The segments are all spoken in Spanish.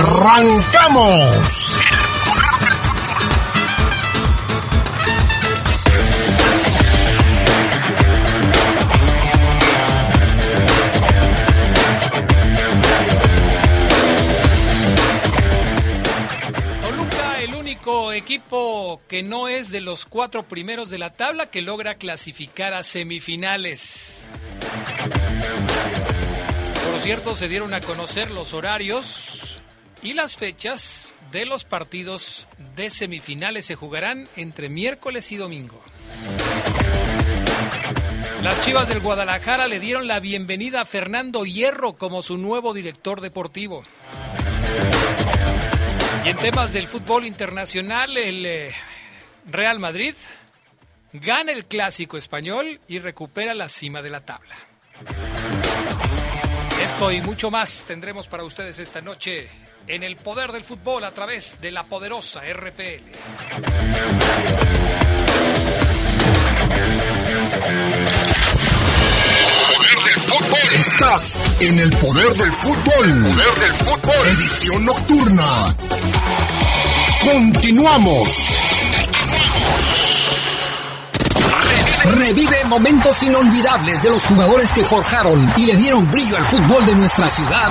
¡Arrancamos! El único equipo que no es de los cuatro primeros de la tabla que logra clasificar a semifinales. Por cierto, se dieron a conocer los horarios y las fechas de los partidos de semifinales. Se jugarán entre miércoles y domingo. Las Chivas del Guadalajara le dieron la bienvenida a Fernando Hierro como su nuevo director deportivo. Y en temas del fútbol internacional, el eh, Real Madrid gana el clásico español y recupera la cima de la tabla. Esto y mucho más tendremos para ustedes esta noche en el poder del fútbol a través de la poderosa RPL. Poder del fútbol. Estás en el poder del fútbol. Poder del fútbol. Edición nocturna. Continuamos. Revive momentos inolvidables de los jugadores que forjaron y le dieron brillo al fútbol de nuestra ciudad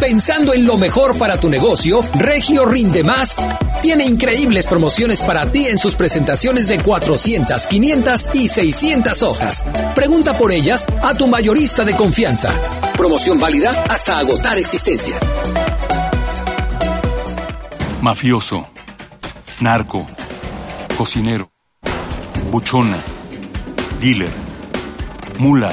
pensando en lo mejor para tu negocio, Regio Rinde Más tiene increíbles promociones para ti en sus presentaciones de 400, 500 y 600 hojas. Pregunta por ellas a tu mayorista de confianza. Promoción válida hasta agotar existencia. Mafioso, narco, cocinero, buchona, dealer, mula.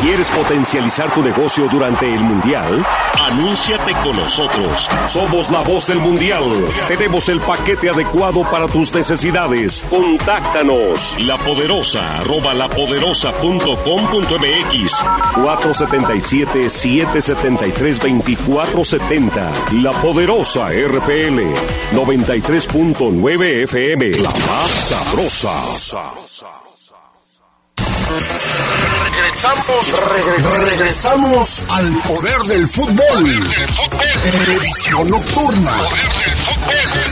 ¿Quieres potencializar tu negocio durante el Mundial? Anúnciate con nosotros. Somos la voz del Mundial. Tenemos el paquete adecuado para tus necesidades. Contáctanos. La Poderosa, arroba lapoderosa.com.mx 477-773-2470. La Poderosa RPL 93.9 FM. La más sabrosa. Regresamos, regre- regresamos al poder del fútbol. Edición nocturna. ¿Qué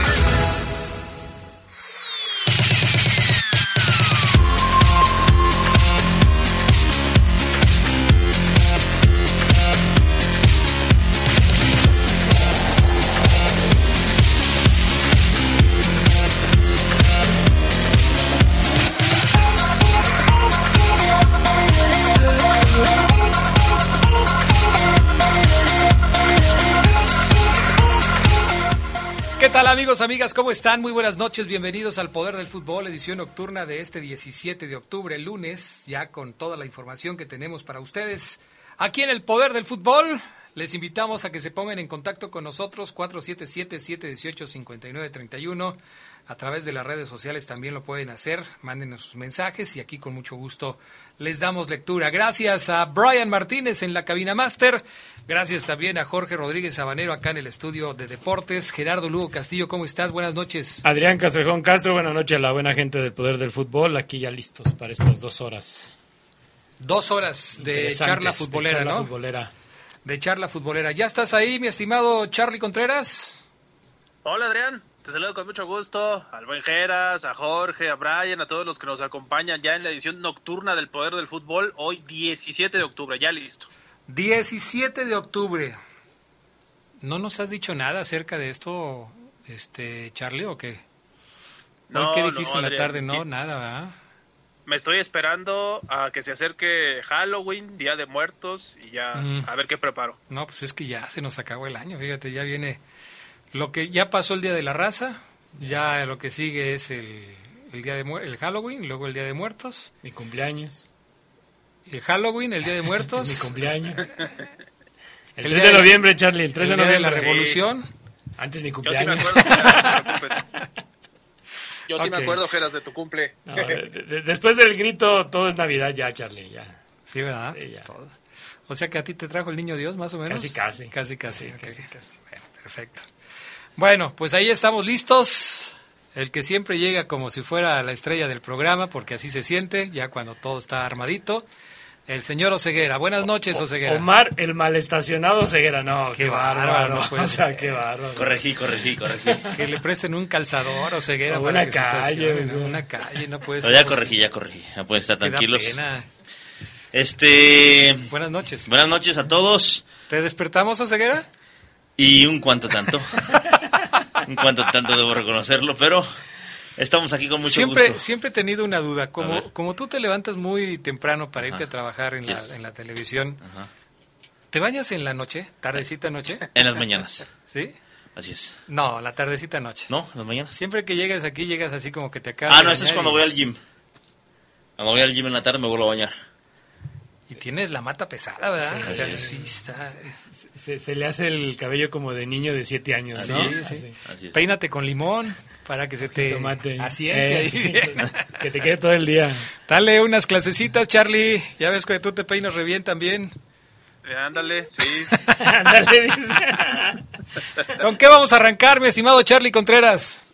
tal amigos, amigas? ¿Cómo están? Muy buenas noches, bienvenidos al Poder del Fútbol, edición nocturna de este 17 de octubre, lunes, ya con toda la información que tenemos para ustedes. Aquí en el Poder del Fútbol, Les invitamos a que se pongan en contacto con nosotros 477-718-5931. A través de las redes sociales también lo pueden hacer. Mándenos sus mensajes y aquí con mucho gusto les damos lectura. Gracias a Brian Martínez en la cabina máster. Gracias también a Jorge Rodríguez Sabanero acá en el estudio de deportes. Gerardo Lugo Castillo, ¿cómo estás? Buenas noches. Adrián Castrejón Castro, buenas noches a la buena gente del Poder del Fútbol. Aquí ya listos para estas dos horas. Dos horas de charla futbolera, de charla ¿no? futbolera. De charla futbolera. ¿Ya estás ahí, mi estimado Charlie Contreras? Hola Adrián, te saludo con mucho gusto al buen Geras, a Jorge, a Brian, a todos los que nos acompañan ya en la edición nocturna del Poder del Fútbol, hoy 17 de octubre, ya listo. 17 de octubre. ¿No nos has dicho nada acerca de esto, este Charlie, o qué? No, ¿Qué no, dijiste en la tarde? No, nada, ¿verdad? Me estoy esperando a que se acerque Halloween, Día de Muertos y ya Mm. a ver qué preparo. No, pues es que ya se nos acabó el año, fíjate, ya viene lo que ya pasó el Día de la Raza, ya lo que sigue es el, el día de el Halloween, luego el Día de Muertos, Mi cumpleaños. el Halloween, el Día de Muertos, Mi cumpleaños. El El 3 día de noviembre, Charlie. El 3 el de Día de la noviembre. Revolución, Antes mi Yo sí me cumpleaños. acuerdo, no te preocupes. Yo sí me Ok. acuerdo, Geras, de tu cumple. No, de- de- después del grito, todo es Navidad ya, Charlie. Ya. sí, ¿verdad? Sí, ya. Todo. O sea que a ti te trajo el niño Dios, más o menos. Casi, casi. Casi, casi. Sí, ok. casi, casi. Bueno, perfecto. Bueno, pues ahí estamos listos. El que siempre llega como si fuera la estrella del programa, porque así se siente, ya cuando todo está armadito. El señor Oseguera. Buenas noches, Oseguera. Omar, el mal estacionado Ceguera. No, Qué qué, bárbaro, bárbaro. no puede o sea, qué bárbaro. Corregí, corregí, corregí. Que le presten un calzador o ceguera O para una que calle. Una calle, no puede ser. ya corregí, ya corregí. Ya pueden estar tranquilos. pena. Este. Buenas noches. Buenas noches a todos. ¿Te despertamos, Oseguera? Y un cuanto tanto. un cuanto tanto debo reconocerlo, pero estamos aquí con mucho siempre, gusto. siempre he tenido una duda. Como, como tú te levantas muy temprano para irte Ajá. a trabajar en, la, en la televisión, Ajá. ¿te bañas en la noche? ¿Tardecita noche? En las mañanas. ¿Sí? Así es. No, la tardecita noche. ¿No? En las mañanas. Siempre que llegas aquí, llegas así como que te acabas Ah, de no, eso es cuando y- voy al gym. Cuando voy al gym en la tarde me vuelvo a bañar. Y tienes la mata pesada, ¿verdad? Sí. O sea, sí está. Se, se le hace el cabello como de niño de 7 años, Así ¿no? es. Así. Así es. Peínate con limón para que se te Tomate. asiente Eh, sí. que te quede todo el día. Dale unas clasecitas, Charlie. Ya ves que tú te peinas re bien también. Eh, Ándale, sí. Ándale, dice. ¿Con qué vamos a arrancar, mi estimado Charlie Contreras?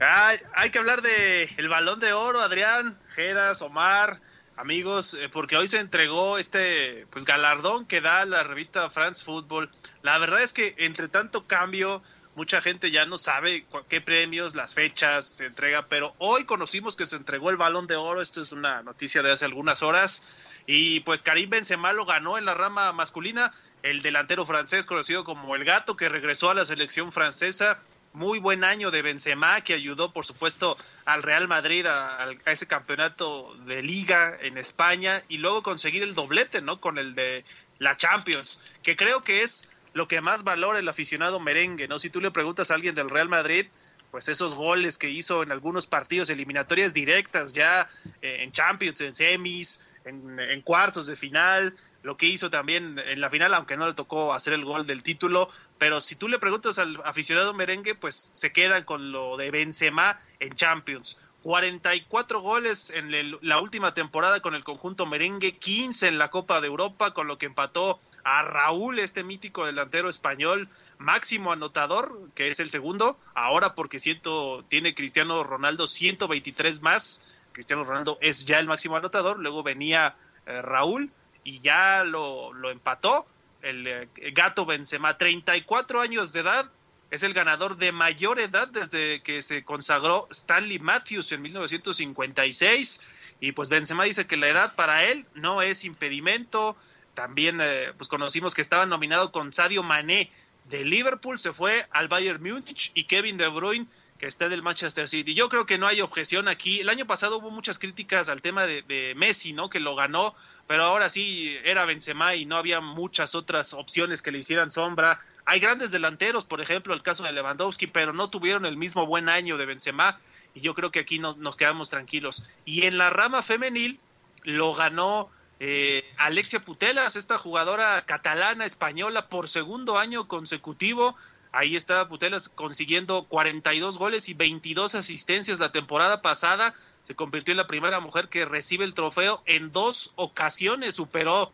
Ay, hay que hablar de el balón de oro, Adrián, Geras, Omar, amigos, eh, porque hoy se entregó este pues galardón que da la revista France Football. La verdad es que entre tanto cambio, mucha gente ya no sabe qué premios, las fechas se entrega, pero hoy conocimos que se entregó el balón de oro. Esto es una noticia de hace algunas horas. Y pues Karim Benzema lo ganó en la rama masculina, el delantero francés conocido como el gato que regresó a la selección francesa. Muy buen año de Benzema que ayudó por supuesto al Real Madrid a, ese campeonato de liga en España y luego conseguir el doblete, ¿no? Con el de la Champions, que creo que es lo que más valora el aficionado merengue, ¿no? Si tú le preguntas a alguien del Real Madrid, pues esos goles que hizo en algunos partidos eliminatorias directas ya eh, en Champions, en semis, en cuartos de final, lo que hizo también en la final, aunque no le tocó hacer el gol del título, pero si tú le preguntas al aficionado merengue, pues se quedan con lo de Benzema en Champions. 44 goles en la última temporada con el conjunto merengue, 15 en la Copa de Europa, con lo que empató a Raúl, este mítico delantero español, máximo anotador, que es el segundo, ahora porque siento, tiene Cristiano Ronaldo 123 más, Cristiano Ronaldo es ya el máximo anotador, luego venía eh, Raúl y ya lo, lo empató, el eh, gato Benzema, 34 años de edad, es el ganador de mayor edad desde que se consagró Stanley Matthews en 1956 y pues Benzema dice que la edad para él no es impedimento, también eh, pues conocimos que estaba nominado con Sadio Mané de Liverpool, se fue al Bayern Múnich y Kevin De Bruyne que está del Manchester City. Yo creo que no hay objeción aquí. El año pasado hubo muchas críticas al tema de, Messi, ¿no? Que lo ganó, pero ahora sí era Benzema y no había muchas otras opciones que le hicieran sombra. Hay grandes delanteros, por ejemplo, el caso de Lewandowski, pero no tuvieron el mismo buen año de Benzema y yo creo que aquí nos, nos quedamos tranquilos. Y en la rama femenil lo ganó Eh, Alexia Putelas, esta jugadora catalana española por segundo año consecutivo. Ahí está Putelas consiguiendo 42 goles y 22 asistencias la temporada pasada. Se convirtió en la primera mujer que recibe el trofeo en dos ocasiones. Superó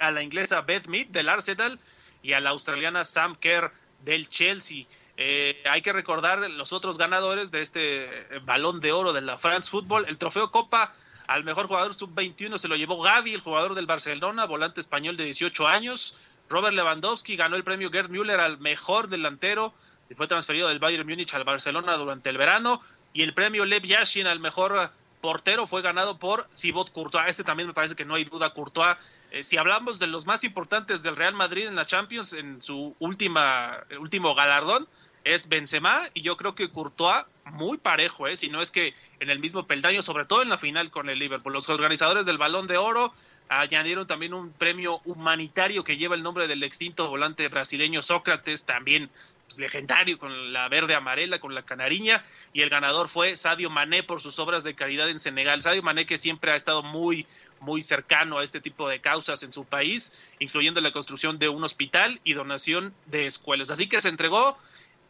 a la inglesa Beth Mead del Arsenal y a la australiana Sam Kerr del Chelsea. Eh, hay que recordar los otros ganadores de este balón de oro de la France Football. El trofeo Copa al mejor jugador sub-21 se lo llevó Gaby, el jugador del Barcelona, volante español de 18 años. Robert Lewandowski ganó el premio Gerd Müller al mejor delantero y fue transferido del Bayern Múnich al Barcelona durante el verano. Y el premio Lev Yashin al mejor portero fue ganado por Thibaut Courtois. Este también me parece que no hay duda. Courtois, eh, si hablamos de los más importantes del Real Madrid en la Champions, en su última, último galardón, es Benzema y yo creo que Courtois muy parejo, ¿eh? si no es que en el mismo peldaño, sobre todo en la final con el Liverpool. Los organizadores del Balón de Oro añadieron también un premio humanitario que lleva el nombre del extinto volante brasileño Sócrates, también pues, legendario con la verde amarela, con la canariña, y el ganador fue Sadio Mané por sus obras de caridad en Senegal. Sadio Mané que siempre ha estado muy muy cercano a este tipo de causas en su país, incluyendo la construcción de un hospital y donación de escuelas. Así que se entregó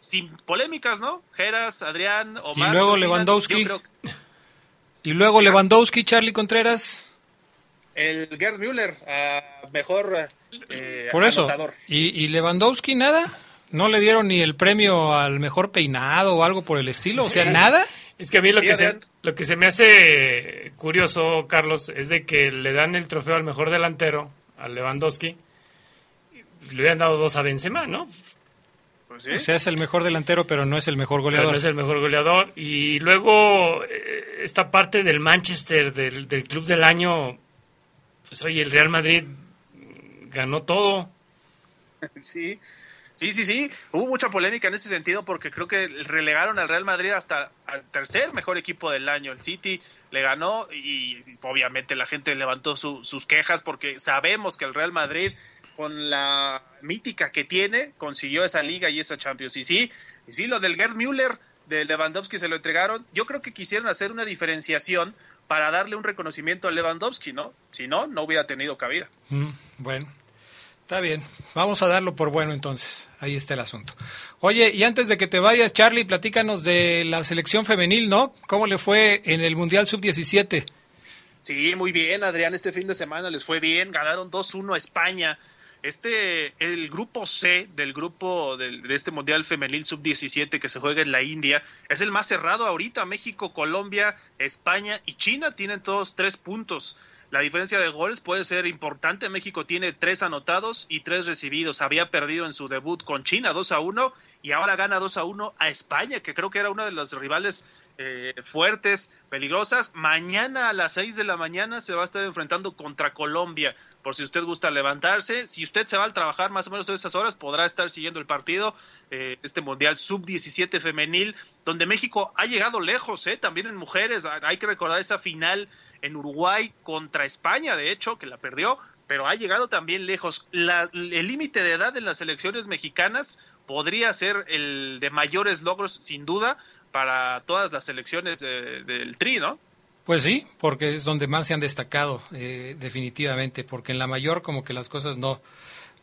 sin polémicas, ¿no? Geras, Adrián, Omar. Y luego Lewandowski. Y luego Lewandowski, Charlie Contreras. El Gerd Müller, mejor eh, Por eso. ¿Y, ¿Y Lewandowski nada? ¿No le dieron ni el premio al mejor peinado o algo por el estilo? O sea, ¿nada? Es que a mí lo, que se, lo que se me hace curioso, Carlos, es de que le dan el trofeo al mejor delantero, a Lewandowski, le hubieran dado dos a Benzema, ¿no? Pues o sea, es el mejor delantero, pero no es el mejor goleador. no es el mejor goleador. Y luego, eh, esta parte del Manchester, del, del club del año, pues oye, el Real Madrid ganó todo. Sí, sí, sí, sí. Hubo mucha polémica en ese sentido porque creo que relegaron al Real Madrid hasta al tercer mejor equipo del año. El City le ganó y, obviamente la gente levantó sus quejas porque sabemos que el Real Madrid con la mítica que tiene, consiguió esa liga y esa Champions. Y sí, y sí, lo del Gerd Müller, de Lewandowski se lo entregaron. Yo creo que quisieron hacer una diferenciación para darle un reconocimiento a Lewandowski, ¿no? Si no, no hubiera tenido cabida. Mm, bueno, está bien. Vamos a darlo por bueno entonces. Ahí está el asunto. Oye, y antes de que te vayas, Charlie, platícanos de la selección femenil, ¿no? ¿Cómo le fue en el Mundial Sub-17? Sí, muy bien, Adrián. Este fin de semana les fue bien. Ganaron 2-1 a España. Este, el grupo C del grupo de, este Mundial Femenil Sub-17 que se juega en la India, es el más cerrado ahorita. México, Colombia, España y China tienen todos tres puntos. La diferencia de goles puede ser importante. México tiene tres anotados y tres recibidos. Había perdido en su debut con China 2 a 1 y ahora gana 2 a 1 a España, que creo que era uno de los rivales eh, fuertes, peligrosas. Mañana a las 6 de la mañana se va a estar enfrentando contra Colombia. Por si usted gusta levantarse, si usted se va a trabajar más o menos a esas horas, podrá estar siguiendo el partido, eh, este Mundial Sub-17 femenil, donde México ha llegado lejos, eh, también en mujeres. Hay que recordar esa final en Uruguay contra España, de hecho, que la perdió, pero ha llegado también lejos. el límite de edad en las elecciones mexicanas podría ser el de mayores logros, sin duda, para todas las elecciones del TRI, ¿no? Pues sí, porque es donde más se han destacado, eh, definitivamente, porque en la mayor como que las cosas no,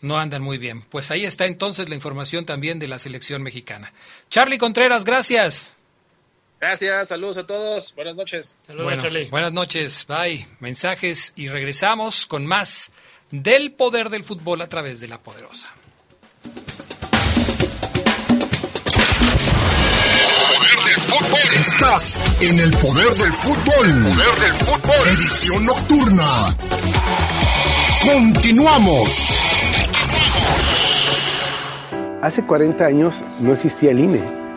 no andan muy bien. Pues ahí está entonces la información también de la selección mexicana. Charlie Contreras, gracias. Gracias, saludos a todos, buenas noches. Saludos, Charlie. Buenas noches, bye. Mensajes y regresamos con más del poder del fútbol a través de la poderosa. Estás en el poder del fútbol. Poder del fútbol. Edición nocturna. Continuamos. Hace 40 años no existía el INE.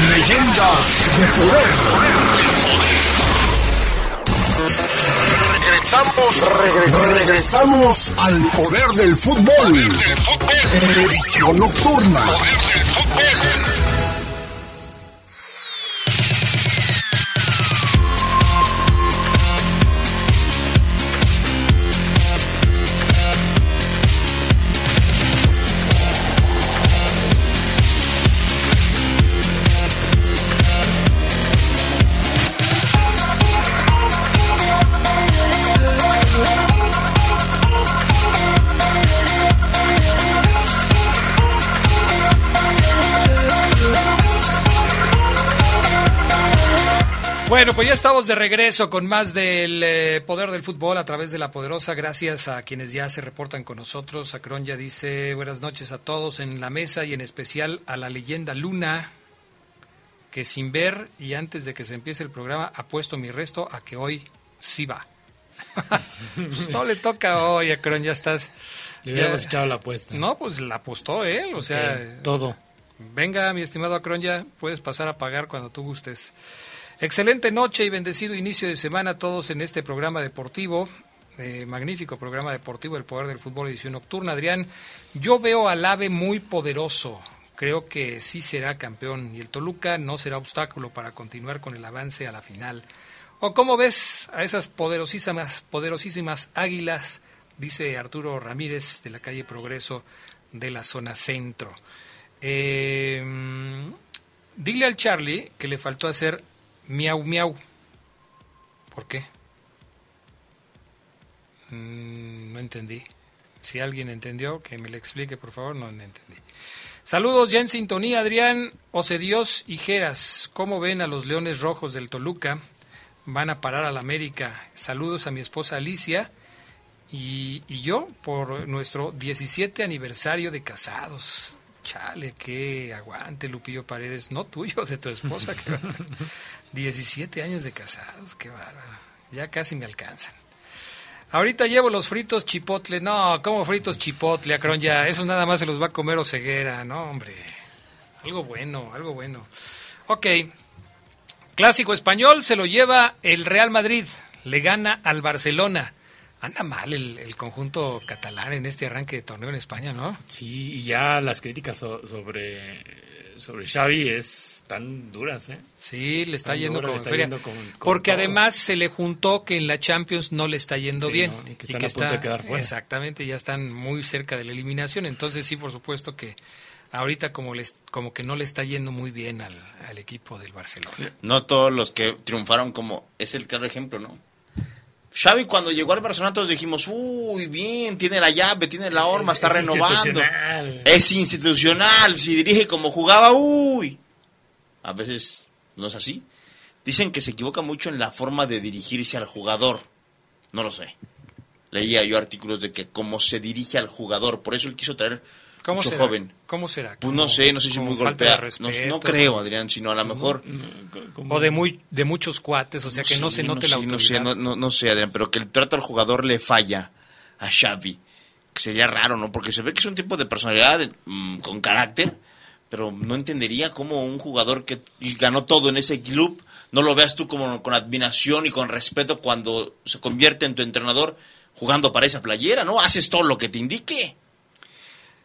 Leyendas de Poder. Regresamos, regresamos al poder del fútbol. Edición nocturna. Pues ya estamos de regreso con más del eh, poder del fútbol a través de la poderosa. Gracias a quienes ya se reportan con nosotros. Acron ya dice buenas noches a todos en la mesa y en especial a la leyenda Luna, que sin ver y antes de que se empiece el programa ha puesto mi resto a que hoy sí va. Pues no le toca hoy, Acron, ya estás. Le ya- habíamos echado la apuesta. No, pues la apostó él, o sea. Todo. Venga, mi estimado Acron, ya puedes pasar a pagar cuando tú gustes. Excelente noche y bendecido inicio de semana a todos en este programa deportivo. eh, magnífico programa deportivo El Poder del Fútbol edición nocturna. Adrián, yo veo al AVE muy poderoso. Creo que sí será campeón y el Toluca no será obstáculo para continuar con el avance a la final. ¿O cómo ves a esas poderosísimas, poderosísimas águilas? Dice Arturo Ramírez de la calle Progreso de la zona centro. Eh, dile al Charlie que le faltó hacer miau miau. ¿Por qué? Mm, no entendí. Si alguien entendió, que me lo explique, por favor, no entendí. Saludos ya en sintonía, Adrián, Dios y Geras. ¿Cómo ven a los Leones Rojos del Toluca? Van a parar a la América. Saludos a mi esposa Alicia y, y yo por nuestro 17 aniversario de casados. Chale, qué aguante, Lupillo Paredes. No tuyo, de tu esposa. qué bárbaro. 17 años de casados, qué bárbaro. Ya casi me alcanzan. Ahorita llevo los fritos chipotle. No, ¿cómo fritos chipotle, Acron? Ya, eso nada más se los va a comer o ceguera. No, hombre. Algo bueno, algo bueno. Ok. Clásico español se lo lleva el Real Madrid. Le gana al Barcelona. Anda mal el, el conjunto catalán en este arranque de torneo en España, ¿no? Sí, y ya las críticas so- sobre, sobre Xavi es tan duras, ¿eh? Sí, le está Tan yendo dura, como le en está feria. yendo con- con Porque todo. además se le juntó que en la Champions no le está yendo Sí, bien. ¿no? Y que están a punto de quedar fuera. Exactamente, ya están muy cerca de la eliminación. Entonces sí, por supuesto que ahorita como, les, como que no le está yendo muy bien al, al equipo del Barcelona. No todos los que triunfaron como es el claro ejemplo, ¿no? Xavi cuando llegó al Barcelona todos dijimos, uy, bien, tiene la llave, tiene la horma, está Es renovando. institucional. Es institucional, si dirige como jugaba, uy. A veces no es así. Dicen que se equivoca mucho en la forma de dirigirse al jugador. No lo sé. Leía yo artículos de que cómo se dirige al jugador, por eso él quiso traer ¿Cómo mucho será? joven. ¿Cómo será? Pues no ¿Como- sé, no sé si muy golpeado. No, no creo, Adrián, sino a lo mejor O de muy de muchos cuates, o sea que no sé, se note sé, la no autoridad. sé, no, no- no sé, Adrián, pero que el trato al jugador le falla a Xavi. Que sería raro, ¿no? Porque se ve que es un tipo de personalidad mm, con carácter, pero no entendería cómo un jugador que ganó todo en ese club no lo veas tú como con admiración y con respeto cuando se convierte en tu entrenador jugando para esa playera, ¿no? Haces todo lo que te indique.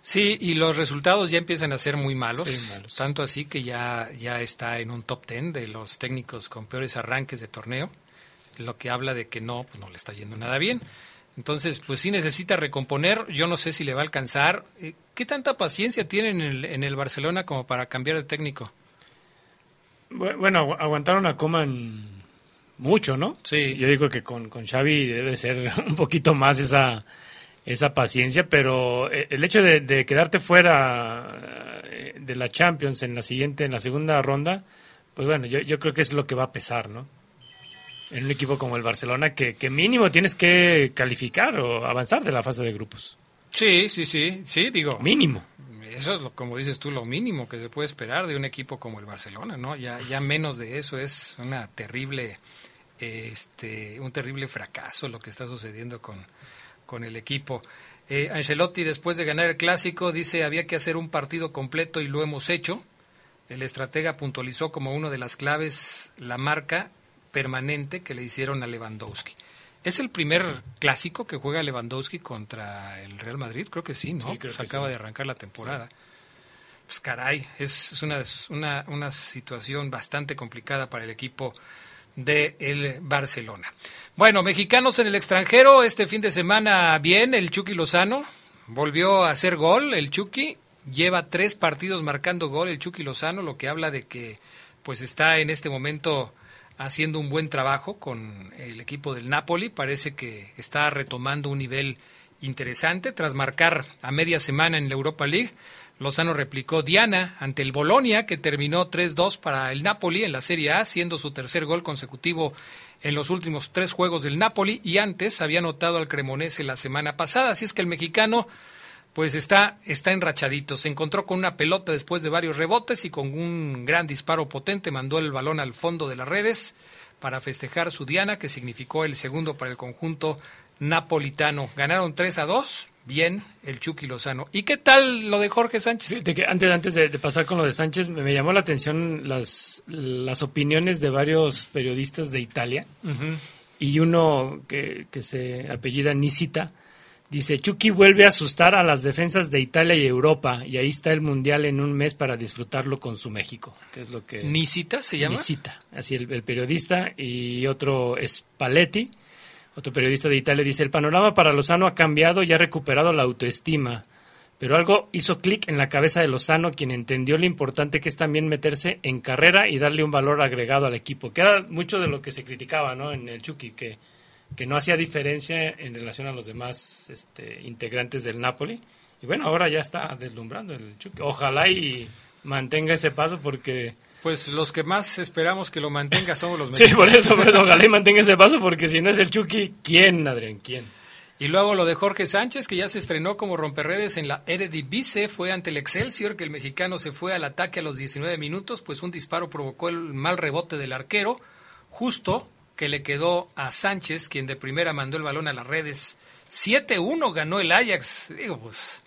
Sí, y los resultados ya empiezan a ser muy malos, Sí, malos. tanto así que ya, ya está en un top 10 de los técnicos con peores arranques de torneo, lo que habla de que no, pues no le está yendo nada bien. Entonces, pues sí necesita recomponer, yo no sé si le va a alcanzar. Eh, ¿Qué tanta paciencia tienen en el, en el Barcelona como para cambiar de técnico? Bu- Bueno, agu- aguantaron a Coman mucho, ¿no? Sí. Yo digo que con, con Xavi debe ser un poquito más esa, esa paciencia, pero eh, el hecho de, de quedarte fuera eh, de la Champions en la siguiente, en la segunda ronda, pues bueno, yo, yo creo que es lo que va a pesar, ¿no? en un equipo como el Barcelona que, que mínimo tienes que calificar o avanzar de la fase de grupos. Sí, sí, sí, sí, digo. Mínimo. Eso es, lo, como dices tú, lo mínimo que se puede esperar de un equipo como el Barcelona, ¿no? Ya, ya menos de eso es una terrible, este, un terrible fracaso lo que está sucediendo con, con el equipo. Eh, Ancelotti, después de ganar el clásico, dice había que hacer un partido completo y lo hemos hecho. El estratega puntualizó como una de las claves la marca permanente que le hicieron a Lewandowski. ¿Es el primer clásico que juega Lewandowski contra el Real Madrid? Creo que sí, ¿no? Sí, creo pues que acaba sí. de arrancar la temporada. Pues caray, es, es una, una, una situación bastante complicada para el equipo de el Barcelona. Bueno, mexicanos en el extranjero, este fin de semana bien, el Chucky Lozano volvió a hacer gol, el Chucky lleva tres partidos marcando gol, el Chucky Lozano, lo que habla de que pues está en este momento haciendo un buen trabajo con el equipo del Napoli, parece que está retomando un nivel interesante tras marcar a media semana en la Europa League. Lozano replicó Diana ante el Bolonia, que terminó 3-2 para el Napoli en la Serie A, siendo su tercer gol consecutivo en los últimos tres juegos del Napoli y antes había anotado al Cremonese la semana pasada. Así es que el mexicano pues está, está enrachadito. Se encontró con una pelota después de varios rebotes y con un gran disparo potente mandó el balón al fondo de las redes para festejar su diana, que significó el segundo para el conjunto napolitano. Ganaron 3 a 2. Bien, el Chucky Lozano. ¿Y qué tal lo de Jorge Sánchez? Que antes, antes de, de pasar con lo de Sánchez, me, me llamó la atención las, las opiniones de varios periodistas de Italia. Y uno que, que se apellida Nisita dice, Chucky vuelve a asustar a las defensas de Italia y Europa. Y ahí está el Mundial en un mes para disfrutarlo con su México. Que es lo que... ¿Nisita se llama? Nisita, así el, el periodista. Y otro es Paletti, otro periodista de Italia, dice, el panorama para Lozano ha cambiado y ha recuperado la autoestima. Pero algo hizo clic en la cabeza de Lozano, quien entendió lo importante que es también meterse en carrera y darle un valor agregado al equipo, que era mucho de lo que se criticaba ¿no? en el Chucky, que, que no hacía diferencia en relación a los demás este, integrantes del Napoli. Y bueno, ahora ya está deslumbrando el Chucky. Ojalá y mantenga ese paso porque... Pues los que más esperamos que lo mantenga somos los Sí, por mexicanos. eso, por eso, ojalá y mantenga ese paso porque si no es el Chucky, ¿quién, Adrián? ¿Quién? Y luego lo de Jorge Sánchez, que ya se estrenó como romperredes en la Eredivisie, fue ante el Excelsior, que el mexicano se fue al ataque a los 19 minutos, pues un disparo provocó el mal rebote del arquero, justo que le quedó a Sánchez, quien de primera mandó el balón a las redes. 7-1 ganó el Ajax. Digo, pues,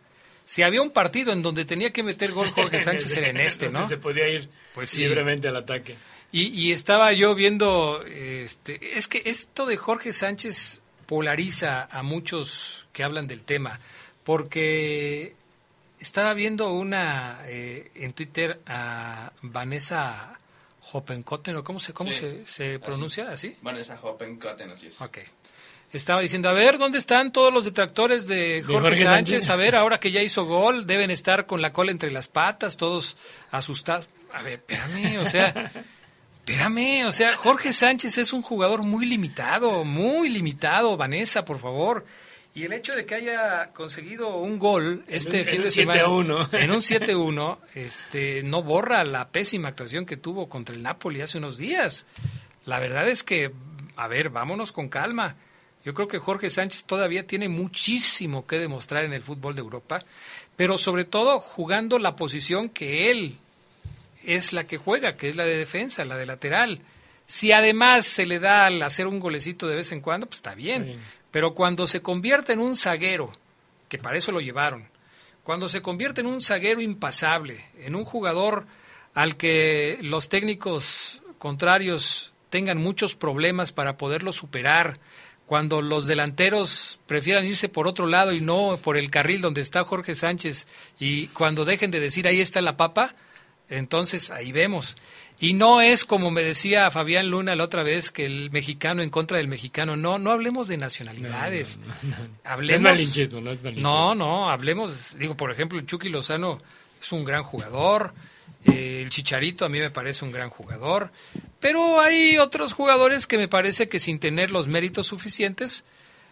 si había un partido en donde tenía que meter gol Jorge Sánchez era en este, ¿no? Se podía ir Pues sí. libremente al ataque. Y, y estaba yo viendo, este, es que esto de Jorge Sánchez polariza a muchos que hablan del tema, porque estaba viendo una eh, en Twitter a Vanessa Hoppenkotten, o cómo se, cómo Sí, se, se pronuncia así. Vanessa Hoppenkotten, así es. Ok. Estaba diciendo, a ver, ¿dónde están todos los detractores de Jorge, Jorge Sánchez? Sánchez? A ver, ahora que ya hizo gol, deben estar con la cola entre las patas, todos asustados. A ver, espérame, o sea, espérame, o sea, Jorge Sánchez es un jugador muy limitado, muy limitado, Vanessa, por favor. Y el hecho de que haya conseguido un gol este un- fin en de un semana 7-1. en un 7-1, este, no borra la pésima actuación que tuvo contra el Napoli hace unos días. La verdad es que, a ver, vámonos con calma. Yo creo que Jorge Sánchez todavía tiene muchísimo que demostrar en el fútbol de Europa, pero sobre todo jugando la posición que él es la que juega, que es la de defensa, la de lateral. Si además se le da al hacer un golecito de vez en cuando, pues está bien. Sí. Pero cuando se convierte en un zaguero, que para eso lo llevaron, cuando se convierte en un zaguero impasable, en un jugador al que los técnicos contrarios tengan muchos problemas para poderlo superar, cuando los delanteros prefieran irse por otro lado y no por el carril donde está Jorge Sánchez, y cuando dejen de decir ahí está la papa, entonces ahí vemos. Y no es como me decía Fabián Luna la otra vez que el mexicano en contra del mexicano. No, no hablemos de nacionalidades. Hablemos. No es malinchismo, no es malinchismo. No, no, hablemos. Digo, por ejemplo, el Chucky Lozano es un gran jugador. eh, el Chicharito a mí me parece un gran jugador. Pero hay otros jugadores que me parece que sin tener los méritos suficientes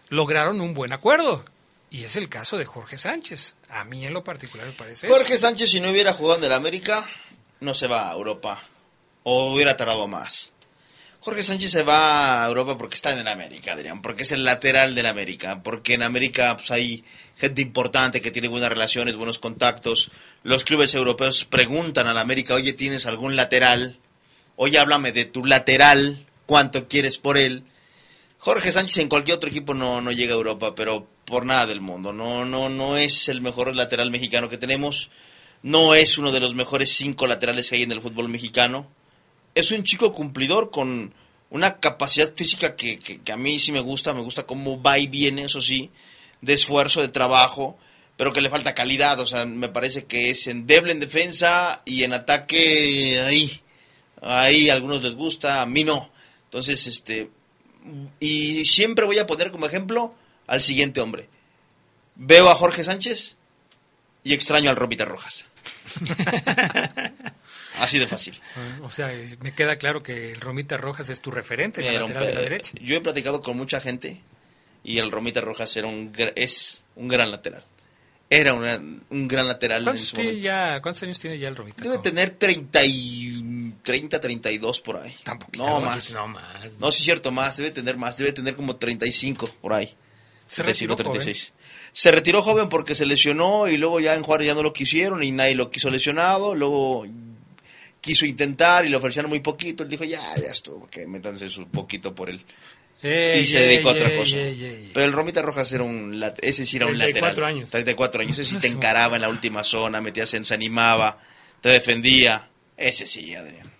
lograron un buen acuerdo. Y es el caso de Jorge Sánchez. A mí en lo particular me parece eso. Jorge Sánchez, si no hubiera jugado en el América, no se va a Europa. O hubiera tardado más. Jorge Sánchez se va a Europa porque está en el América, Adrián, porque es el lateral del América, porque en América pues, hay gente importante que tiene buenas relaciones, buenos contactos. Los clubes europeos preguntan al América, oye, ¿tienes algún lateral? Oye, háblame de tu lateral, ¿cuánto quieres por él? Jorge Sánchez en cualquier otro equipo no, no llega a Europa, pero por nada del mundo. No, no, no es el mejor lateral mexicano que tenemos. No es uno de los mejores cinco laterales que hay en el fútbol mexicano. Es un chico cumplidor con una capacidad física que, que, que a mí sí me gusta. Me gusta cómo va y viene, eso sí, de esfuerzo, de trabajo, pero que le falta calidad. O sea, me parece que es endeble en defensa y en ataque ahí. Ahí a algunos les gusta, a mí no. Entonces, este, y siempre voy a poner como ejemplo al siguiente hombre. Veo a Jorge Sánchez y extraño al Romita Rojas. Así de fácil. O sea, me queda claro que el Romita Rojas es tu referente, el lateral de la derecha. Yo he platicado con mucha gente y el Romita Rojas era un, es un gran lateral. Era una- un gran lateral en ¿Cuántos, su tiene ya, ¿Cuántos años tiene ya el Romita? Debe tener 30, y, 30, 32 por ahí. No, No, más. no más. No, sí es cierto, más. Debe tener más. Debe tener como 35 por ahí. Se 35, retiró joven. Se retiró joven porque se lesionó y luego ya en Juárez ya no lo quisieron y nadie lo quiso lesionado. Luego quiso intentar y le ofrecieron muy poquito. Él dijo, ya, ya estuvo, que métanse su poquito por él. Ey, y se ey, dedicó a otra ey, cosa. Pero el Romita Rojas era un, ese sí era un 34 lateral. años. 34 años. Ese sí te encaraba en la última zona, metía, se animaba, te defendía. Ese sí, Adrián.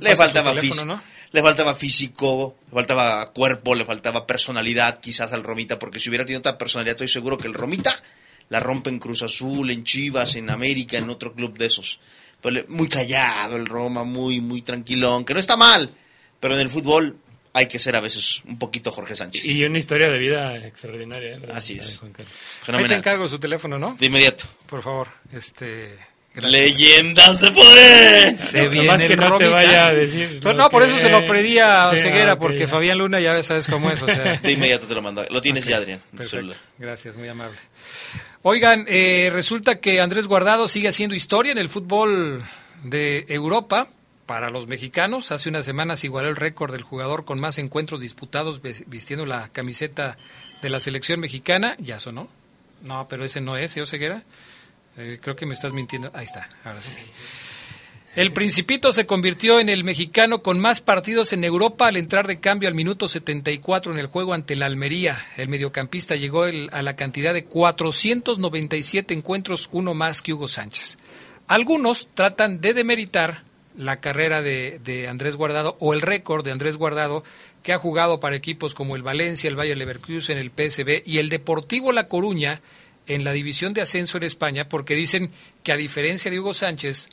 Le faltaba teléfono, físico. ¿no? Le faltaba físico, le faltaba cuerpo, le faltaba personalidad quizás al Romita, porque si hubiera tenido otra personalidad, estoy seguro que el Romita la rompe en Cruz Azul, en Chivas, en América, en otro club de esos. Pero muy callado el Roma, muy, muy tranquilón, que no está mal, pero en el fútbol hay que ser a veces un poquito Jorge Sánchez. Y una historia de vida extraordinaria. ¿eh? Así de es. Ahí te encargo su teléfono, ¿no? De inmediato. Por favor, este... gracias. Leyendas de poder. Se No, viene nomás que el no te vaya a decir Pero no, por eso se lo pedí a Sí, Ceguera, ah, porque ya. Fabián Luna ya sabes cómo es, o sea... De inmediato te lo mando. Lo tienes ya, Adrián. Perfecto, gracias, muy amable. Oigan, eh, resulta que Andrés Guardado sigue haciendo historia en el fútbol de Europa para los mexicanos. Hace unas semanas igualó el récord del jugador con más encuentros disputados vistiendo la camiseta de la selección mexicana. ¿Ya sonó? No, pero ese no es, señor Ceguera. Eh, creo que me estás mintiendo. Ahí está, ahora sí. El Principito se convirtió en el mexicano con más partidos en Europa al entrar de cambio al minuto 74 en el juego ante la Almería. El mediocampista llegó a la cantidad de 497 encuentros, uno más que Hugo Sánchez. Algunos tratan de demeritar la carrera de, de Andrés Guardado o el récord de Andrés Guardado que ha jugado para equipos como el Valencia, el Bayer Leverkusen, el PSV y el Deportivo La Coruña en la división de ascenso en España porque dicen que a diferencia de Hugo Sánchez,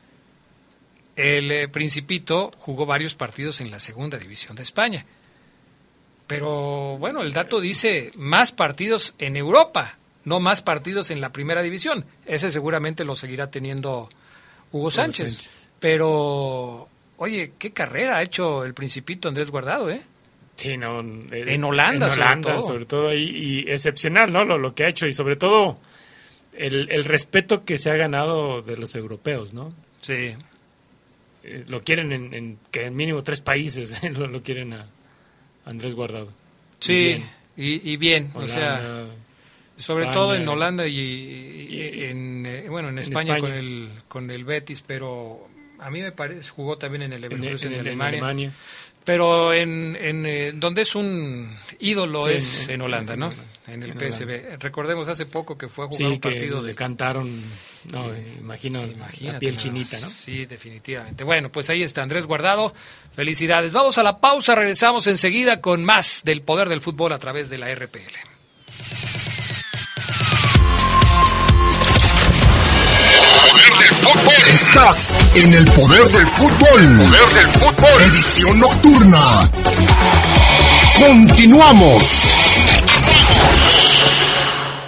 el eh, Principito jugó varios partidos en la segunda división de España. Pero bueno, el dato dice más partidos en Europa, no más partidos en la primera división. Ese seguramente lo seguirá teniendo Hugo Sánchez. Sánchez. Pero, oye, qué carrera ha hecho el Principito Andrés Guardado, ¿eh? Sí, no, eh, En Holanda, en sobre Holanda, todo. sobre todo y excepcional, ¿no? Lo, lo que ha hecho y sobre todo el, el respeto que se ha ganado de los europeos, ¿no? Sí. Eh, lo quieren en, en que en mínimo tres países lo, lo quieren a Andrés Guardado. Sí, Y bien. y, y bien, o sea, sobre España. todo en Holanda y, en eh, bueno en En España, con España. el con el Betis, pero a mí me parece jugó también en el en, Leverkusen en- Alemania, Alemania. pero en, en eh, donde es un ídolo Sí, es en- Holanda, ¿no? en- el PSV. Recordemos hace poco que fue a jugar Sí, un que partido le de cantaron, no, imagino, la piel chinita. ¿no? Sí, definitivamente. Bueno, pues ahí está Andrés Guardado. Felicidades. Vamos a la pausa, regresamos enseguida con más del poder del fútbol a través de la RPL. Estás en el poder del fútbol. Poder del fútbol. Edición nocturna. Continuamos.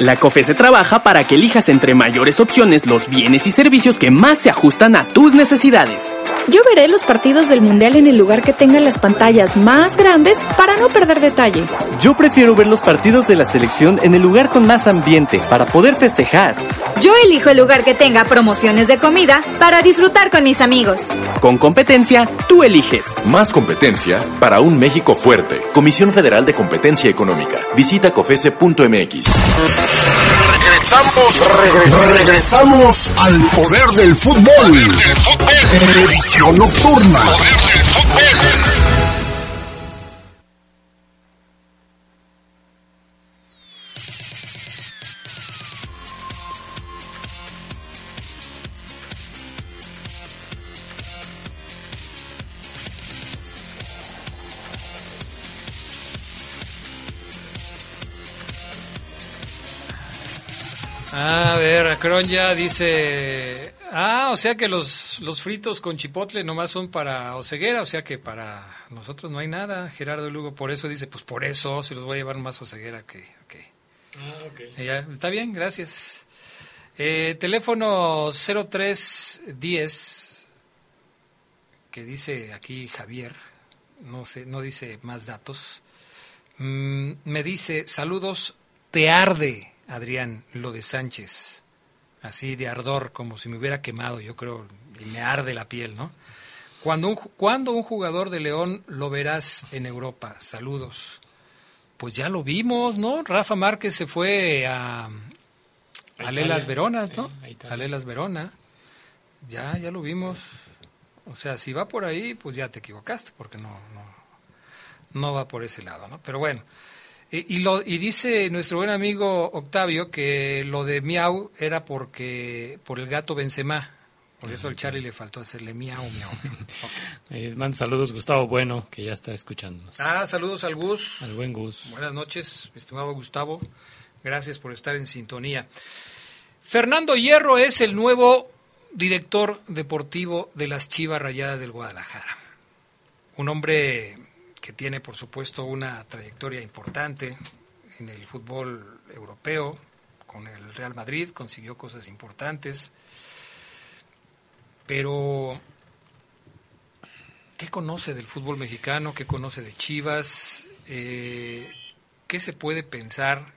La COFESE trabaja para que elijas entre mayores opciones los bienes y servicios que más se ajustan a tus necesidades. Yo veré los partidos del Mundial en el lugar que tenga las pantallas más grandes para no perder detalle. Yo prefiero ver los partidos de la selección en el lugar con más ambiente para poder festejar. Yo elijo el lugar que tenga promociones de comida para disfrutar con mis amigos. Con competencia, tú eliges. Más competencia para un México fuerte. Comisión Federal de Competencia Económica. Visita cofese.mx. Regresamos, regresamos al poder del fútbol. Edición nocturna. A ver, Acron ya dice... Ah, o sea que los, los fritos con chipotle nomás son para Oceguera, o sea que para nosotros no hay nada. Gerardo Lugo por eso dice, pues por eso se los voy a llevar más Oceguera que... Okay. Ah, ok. Ya, está bien, gracias. Eh, teléfono 0310, que dice aquí Javier, no sé, no dice más datos. Mm, me dice, saludos, te arde, Adrián, lo de Sánchez. Así de ardor, como si me hubiera quemado, yo creo, y me arde la piel, ¿no? Cuando un, cuando un jugador de León lo verás en Europa? Saludos. Pues ya lo vimos, ¿no? Rafa Márquez se fue a, a Lelas Veronas, ¿no? a Lelas Verona. Ya, ya lo vimos. O sea, si va por ahí, pues ya te equivocaste, porque no, no, no va por ese lado, ¿no? Pero bueno. Y, y lo, y dice nuestro buen amigo Octavio que lo de miau era porque por el gato Benzema. Por eso al Charlie le faltó hacerle miau, miau. Eh, manda saludos Gustavo Bueno, que ya está escuchándonos. Ah, saludos al Gus. Al buen Gus. Buenas noches, mi estimado Gustavo. Gracias por estar en sintonía. Fernando Hierro es el nuevo director deportivo de las Chivas Rayadas del Guadalajara. Un hombre que tiene, por supuesto, una trayectoria importante en el fútbol europeo. Con el Real Madrid consiguió cosas importantes. Pero, ¿qué conoce del fútbol mexicano? ¿Qué conoce de Chivas? Eh, ¿Qué se puede pensar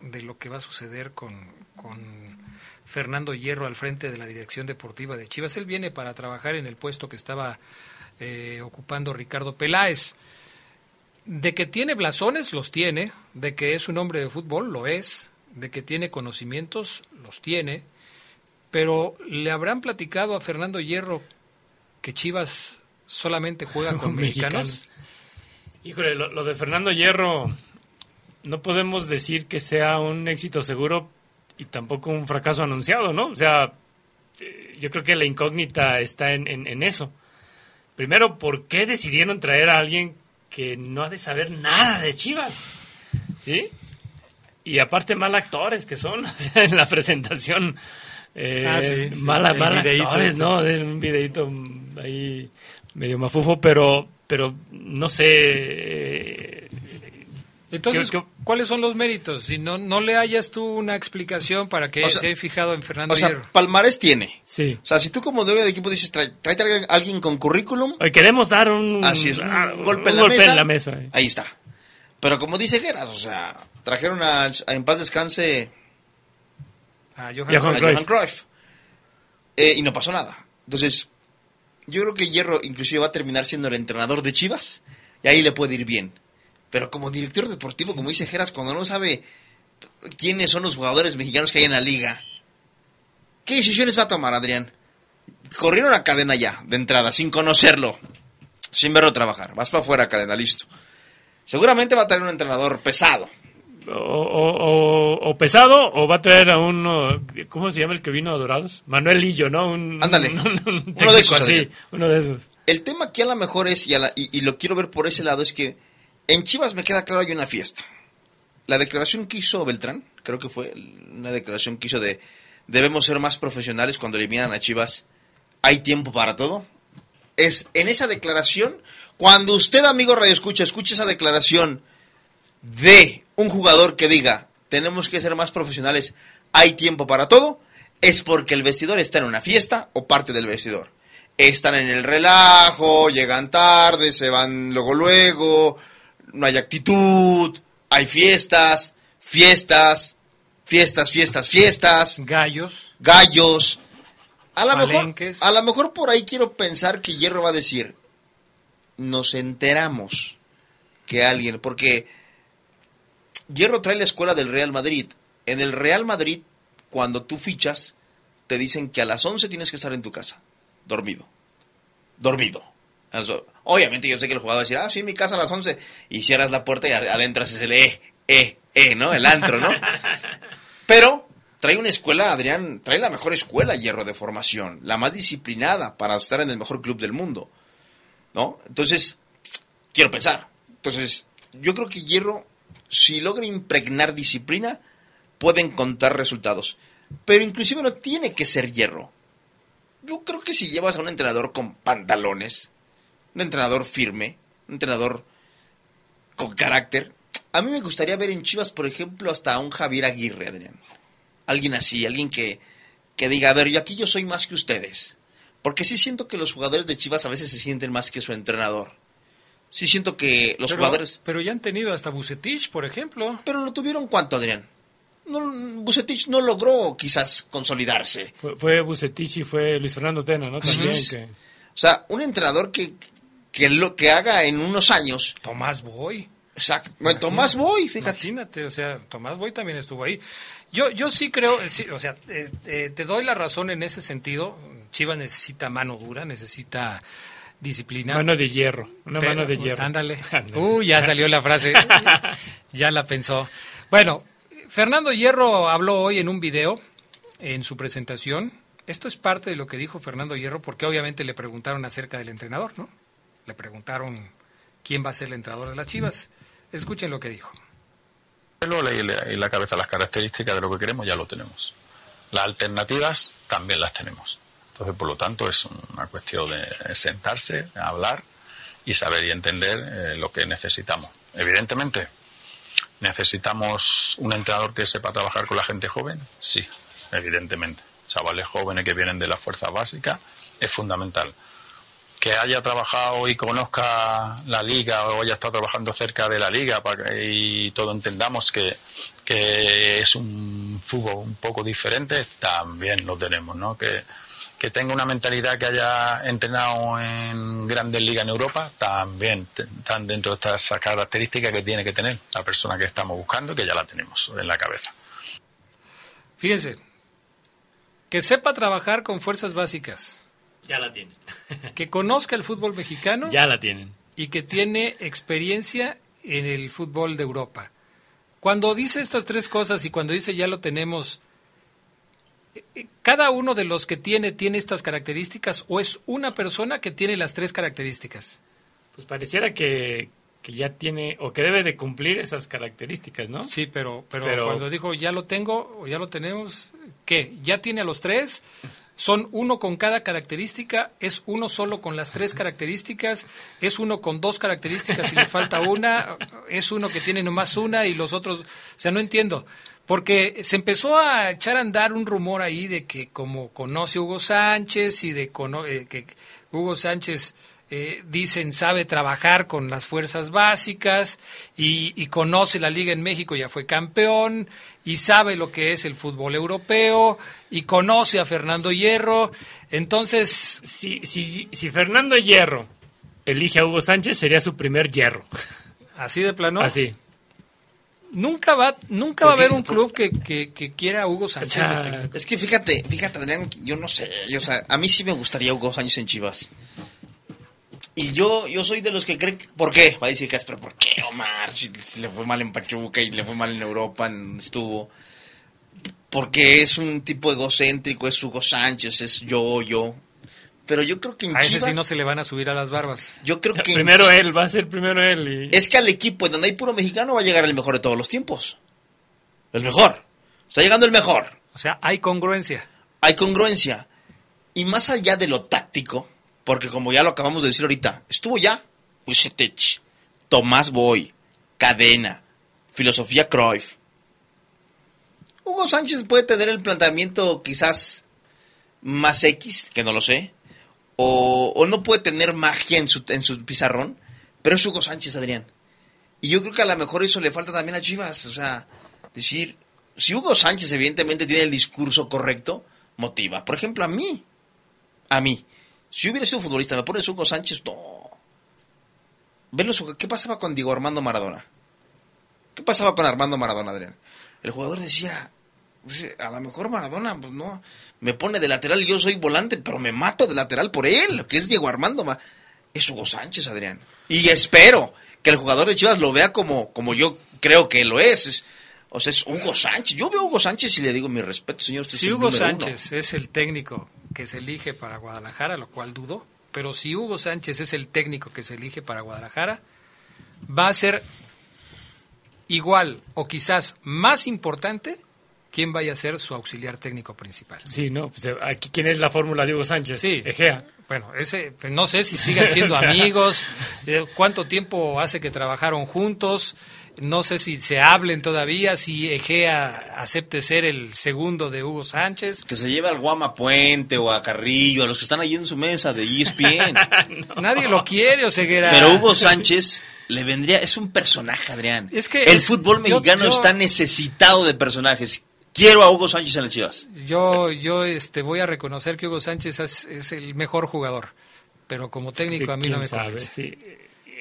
de lo que va a suceder con, con Fernando Hierro al frente de la dirección deportiva de Chivas? Él viene para trabajar en el puesto que estaba eh, ocupando Ricardo Peláez. De que tiene blasones, los tiene. De que es un hombre de fútbol, lo es. De que tiene conocimientos, los tiene. Pero ¿le habrán platicado a Fernando Hierro que Chivas solamente juega con mexicanos? Híjole, lo, lo de Fernando Hierro, no podemos decir que sea un éxito seguro y tampoco un fracaso anunciado, ¿no? O sea, eh, yo creo que la incógnita está en, en, en eso. Primero, ¿por qué decidieron traer a alguien que no ha de saber nada de Chivas? ¿Sí? Y aparte mal actores que son o sea, en la presentación. Eh, Ah, sí, sí, mala, mal actores, este. ¿no? De un videito ahí medio mafufo, pero, pero no sé. eh, Entonces, ¿qué- qué- ¿cuáles son los méritos? Si no, no le hayas tú una explicación para que O sea, se haya fijado en Fernando O sea, Hierro. Palmarés tiene. Sí. O sea, si tú como dueño de equipo dices, trae, tráete a alguien con currículum, Hoy queremos dar un, así es, un ah, golpe, en, un la mesa, en la mesa. eh. ahí está. Pero como dice Geras, o sea, trajeron a, a en paz descanse A Johan Johan Cruyff. Johan Cruyff. Eh, y no pasó nada. Entonces, yo creo que Hierro inclusive va a terminar siendo el entrenador de Chivas y ahí le puede ir bien. Pero como director deportivo, como dice Geras, cuando no sabe quiénes son los jugadores mexicanos que hay en la liga, ¿qué decisiones va a tomar, Adrián? Corrieron a cadena ya, de entrada, sin conocerlo, sin verlo trabajar. Vas para afuera, cadena, listo. Seguramente va a tener un entrenador pesado, o, o- o pesado o va a traer a uno, ¿cómo se llama el que vino a Dorados? Manuel Lillo, ¿no? Un, Ándale. un- un Uno de esos, así, uno de esos. El tema aquí a lo mejor es, y, a la- y- y lo quiero ver por ese lado, es que en Chivas me queda claro hay una fiesta. La declaración que hizo Beltrán, creo que fue una declaración que hizo de debemos ser más profesionales cuando eliminan a Chivas, hay tiempo para todo. Es en esa declaración, cuando usted, amigo Radio Escucha, escuche esa declaración de un jugador que diga tenemos que ser más profesionales, hay tiempo para todo, es porque el vestidor está en una fiesta o parte del vestidor. Están en el relajo, llegan tarde, se van luego luego, no hay actitud, hay fiestas, fiestas, fiestas, fiestas, fiestas. Gallos. Gallos. A lo mejor, a lo mejor por ahí quiero pensar que Hierro va a decir, nos enteramos que alguien, porque Hierro trae la escuela del Real Madrid. En el Real Madrid, cuando tú fichas, te dicen que a las 11 tienes que estar en tu casa, dormido. Dormido. Obviamente yo sé que el jugador va a decir, ah, sí, mi casa a las 11, y cierras la puerta y ad- adentras es el eh, eh, eh, ¿no? El antro, ¿no? Pero trae una escuela, Adrián, trae la mejor escuela Hierro de formación, la más disciplinada para estar en el mejor club del mundo, ¿no? Entonces, quiero pensar. Entonces, yo creo que Hierro, si logra impregnar disciplina, puede encontrar resultados. Pero inclusive no tiene que ser Hierro. Yo creo que si llevas a un entrenador con pantalones, un entrenador firme, un entrenador con carácter, a mí me gustaría ver en Chivas, por ejemplo, hasta a un Javier Aguirre, Adrián. Alguien así, alguien que, que diga, a ver, yo aquí yo soy más que ustedes. Porque sí siento que los jugadores de Chivas a veces se sienten más que su entrenador. Sí siento que los pero, jugadores... Pero ya han tenido hasta Bucetich, por ejemplo. Pero lo tuvieron cuánto, Adrián. No, Bucetich no logró quizás consolidarse. Fue, fue Bucetich y fue Luis Fernando Tena, ¿no? También que... O sea, un entrenador que, que lo que haga en unos años. Tomás Boy. Exacto. Bueno, Tomás Boy, fíjate. Imagínate, o sea, Tomás Boy también estuvo ahí. Yo, yo sí creo, eh, sí, o sea, eh, eh, te doy la razón en ese sentido. Chivas necesita mano dura, necesita disciplina. Mano de hierro, una Pero- mano de hierro. Ándale. Uy, ya salió la frase. ya la pensó. Bueno, Fernando Hierro habló hoy en un video, en su presentación. Esto es parte de lo que dijo Fernando Hierro, porque obviamente le preguntaron acerca del entrenador, ¿no? Le preguntaron quién va a ser el entrenador de las Chivas. Escuchen lo que dijo. Y la cabeza las características de lo que queremos ya lo tenemos. Las alternativas también las tenemos. Entonces, por lo tanto, es una cuestión de sentarse, hablar y saber y entender eh, lo que necesitamos. Evidentemente, necesitamos un entrenador que sepa trabajar con la gente joven. Sí, evidentemente. Chavales jóvenes que vienen de la fuerza básica es fundamental que haya trabajado y conozca la liga o haya estado trabajando cerca de la liga que- y todo entendamos que, que es un fútbol un poco diferente, también lo tenemos, ¿no? Que, que tenga una mentalidad que haya entrenado en grandes ligas en Europa, también están dentro de estas características que tiene que tener la persona que estamos buscando, que ya la tenemos en la cabeza. Fíjense, que sepa trabajar con fuerzas básicas, Ya la tienen. que conozca el fútbol mexicano Ya la tienen. y que tiene experiencia en el fútbol de Europa. Cuando dice estas tres cosas y cuando dice ya lo tenemos, eh, ¿cada uno de los que tiene tiene estas características o es una persona que tiene las tres características? Pues pareciera que, que ya tiene o que debe de cumplir esas características, ¿no? Sí, pero, pero, Pero- cuando dijo ya lo tengo o ya lo tenemos, ¿qué? ¿Ya tiene a los tres? ¿Son uno con cada característica? ¿Es uno solo con las tres características? ¿Es uno con dos características y le falta una? ¿Es uno que tiene nomás una y los otros? O sea, no entiendo. Porque se empezó a echar a andar un rumor ahí de que como conoce Hugo Sánchez y de eh, que Hugo Sánchez eh, dicen sabe trabajar con las fuerzas básicas y conoce la liga en México, ya fue campeón y sabe lo que es el fútbol europeo y conoce a Fernando Hierro. Entonces, Si, si, si Fernando Hierro elige a Hugo Sánchez, sería su primer hierro. así de plano, Así. nunca va, nunca va a haber un club que, que, que quiera a Hugo Sánchez. de técnico. Es que fíjate, fíjate, Adrián, yo no sé, yo, o sea, a mí sí me gustaría Hugo Sánchez en Chivas. Y yo, yo soy de los que creen, que- ¿por qué? Va a decir Casper, ¿por qué Omar? Si, si le fue mal en Pachuca y le fue mal en Europa, en- estuvo. Porque es un tipo egocéntrico, es Hugo Sánchez, es yo, yo. Pero yo creo que en A ese Chivas, sí no se le van a subir a las barbas. yo creo que Primero él, va a ser primero él. Y... Es que al equipo en donde hay puro mexicano va a llegar el mejor de todos los tiempos. El mejor. Está llegando el mejor. O sea, hay congruencia. Hay congruencia. Y más allá de lo táctico, porque como ya lo acabamos de decir ahorita, estuvo ya Vucetich, Tomás Boy, Cadena, Filosofía Cruyff. Hugo Sánchez puede tener el planteamiento quizás más X, que no lo sé, o, o no puede tener magia en su, en su pizarrón, pero es Hugo Sánchez, Adrián. Y yo creo que a lo mejor eso le falta también a Chivas, o sea, decir, si Hugo Sánchez evidentemente tiene el discurso correcto, motiva. Por ejemplo, a mí, a mí, si yo hubiera sido futbolista, me pones Hugo Sánchez, no. ¿Qué pasaba con Diego Armando Maradona? ¿Qué pasaba con Armando Maradona, Adrián? El jugador decía, pues, a lo mejor Maradona, pues no, me pone de lateral y yo soy volante, pero me mato de lateral por él, que es Diego Armando. Ma- Es Hugo Sánchez, Adrián. Y espero que el jugador de Chivas lo vea como, como yo creo que lo es. Es- O sea, es Hugo Sánchez. Yo veo a Hugo Sánchez y le digo mi respeto, señor. usted Si Hugo número uno". Sánchez es el técnico que se elige para Guadalajara, lo cual dudo, pero si Hugo Sánchez es el técnico que se elige para Guadalajara, va a ser igual o quizás más importante quién vaya a ser su auxiliar técnico principal. Sí, no, pues, aquí quién es la fórmula de Hugo Sánchez. Sí. Egea. Bueno, ese, no sé si sigan siendo amigos, eh, cuánto tiempo hace que trabajaron juntos, no sé si se hablen todavía, si Egea acepte ser el segundo de Hugo Sánchez. Que se lleve al Guama Puente o a Carrillo, a los que están ahí en su mesa de ESPN. Nadie lo quiere, Oseguera. Pero Hugo Sánchez le vendría, es un personaje, Adrián. Es que el es- fútbol mexicano yo- está necesitado de personajes. Quiero a Hugo Sánchez en las Chivas. Yo, yo este, voy a reconocer que Hugo Sánchez es, es el mejor jugador, pero como técnico a mí no ¿Quién me sabe? convence. Sí.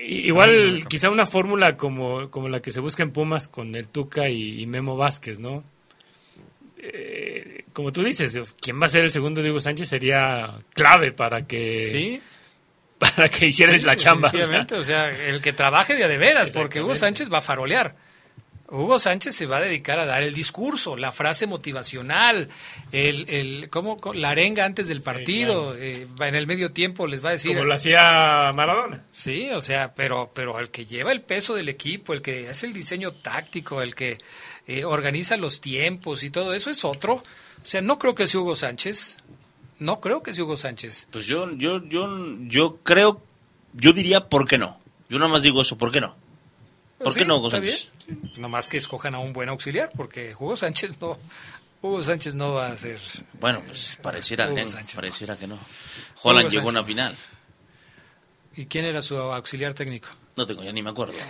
Igual quizá una fórmula como, como la que se busca en Pumas con el Tuca y, y Memo Vázquez, ¿no? Eh, como tú dices, ¿quién va a ser el segundo de Hugo Sánchez? Sería clave para que Sí. para que hicieras la chamba. o sea. Definitivamente, o sea, el que trabaje de a de veras, porque Hugo Sánchez va a farolear. Hugo Sánchez se va a dedicar a dar el discurso, la frase motivacional, el, el cómo, la arenga antes del partido, eh, va- en el medio tiempo les va a decir... Como lo hacía Maradona. Sí, o sea, pero, pero el que lleva el peso del equipo, el que hace el diseño táctico, el que eh, organiza los tiempos y todo eso es otro. O sea, no creo que sea Hugo Sánchez. No creo que sea Hugo Sánchez. Pues yo, yo, yo, yo creo, yo diría, ¿por qué no? Yo nada más digo eso, ¿por qué no? ¿Por Sí, qué no, Hugo Sánchez? Nomás que escojan a un buen auxiliar, porque Hugo Sánchez no, Hugo Sánchez no va a ser. Bueno, pues pareciera, Sánchez, pareciera que no. Holland Hugo llegó a una final. ¿Y quién era su auxiliar técnico? No tengo, ya ni me acuerdo.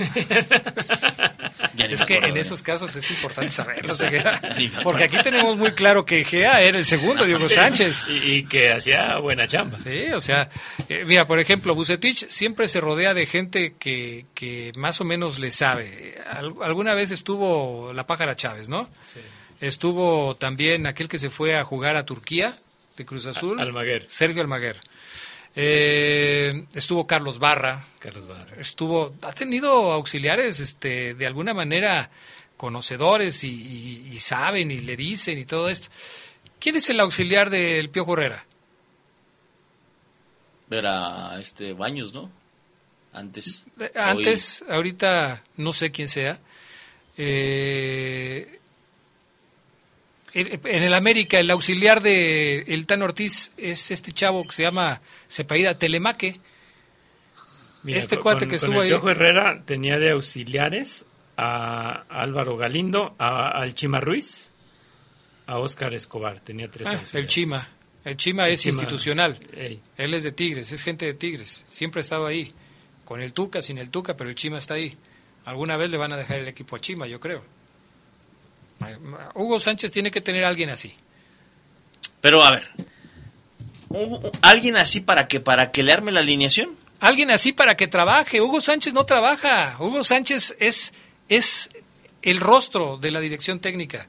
Ya ni es me que acuerdo, en ¿eh? esos casos es importante saberlo, Ceguera, porque aquí tenemos muy claro que Gea era el segundo de Hugo Sánchez. Y, y que hacía buena chamba. Sí, o sea, eh, mira, por ejemplo, Bucetich siempre se rodea de gente que, que más o menos le sabe. Al- alguna vez estuvo la pájara Chávez, ¿no? Sí. Estuvo también aquel que se fue a jugar a Turquía, de Cruz Azul. Almaguer. Sergio Almaguer. Eh, estuvo Carlos Barra. Carlos Barra. Estuvo, ha tenido auxiliares, este, de alguna manera conocedores y, y- y saben y le dicen y todo esto. ¿Quién es el auxiliar del Piojo Herrera? Era este Baños, ¿no? Antes. Eh, Antes, ahorita no sé quién sea. Eh, en el América, el auxiliar de el Tan Ortiz es este chavo que se llama Sepaída Telemaque. Mira, este con- cuate que con estuvo el ahí. Piojo Herrera tenía de auxiliares a Álvaro Galindo, a, al Chima Ruiz, a Óscar Escobar. Tenía tres Ah, auxiliares. el Chima. El Chima El es Chima, institucional. ey. Él es de Tigres, es gente de Tigres. Siempre ha estado ahí. Con el Tuca, sin el Tuca, pero el Chima está ahí. Alguna vez le van a dejar el equipo a Chima, yo creo. Hugo Sánchez tiene que tener a alguien así. Pero a ver, ¿un- un- ¿alguien así para que para que le arme la alineación? Alguien así para que trabaje. Hugo Sánchez no trabaja. Hugo Sánchez es, es el rostro de la dirección técnica.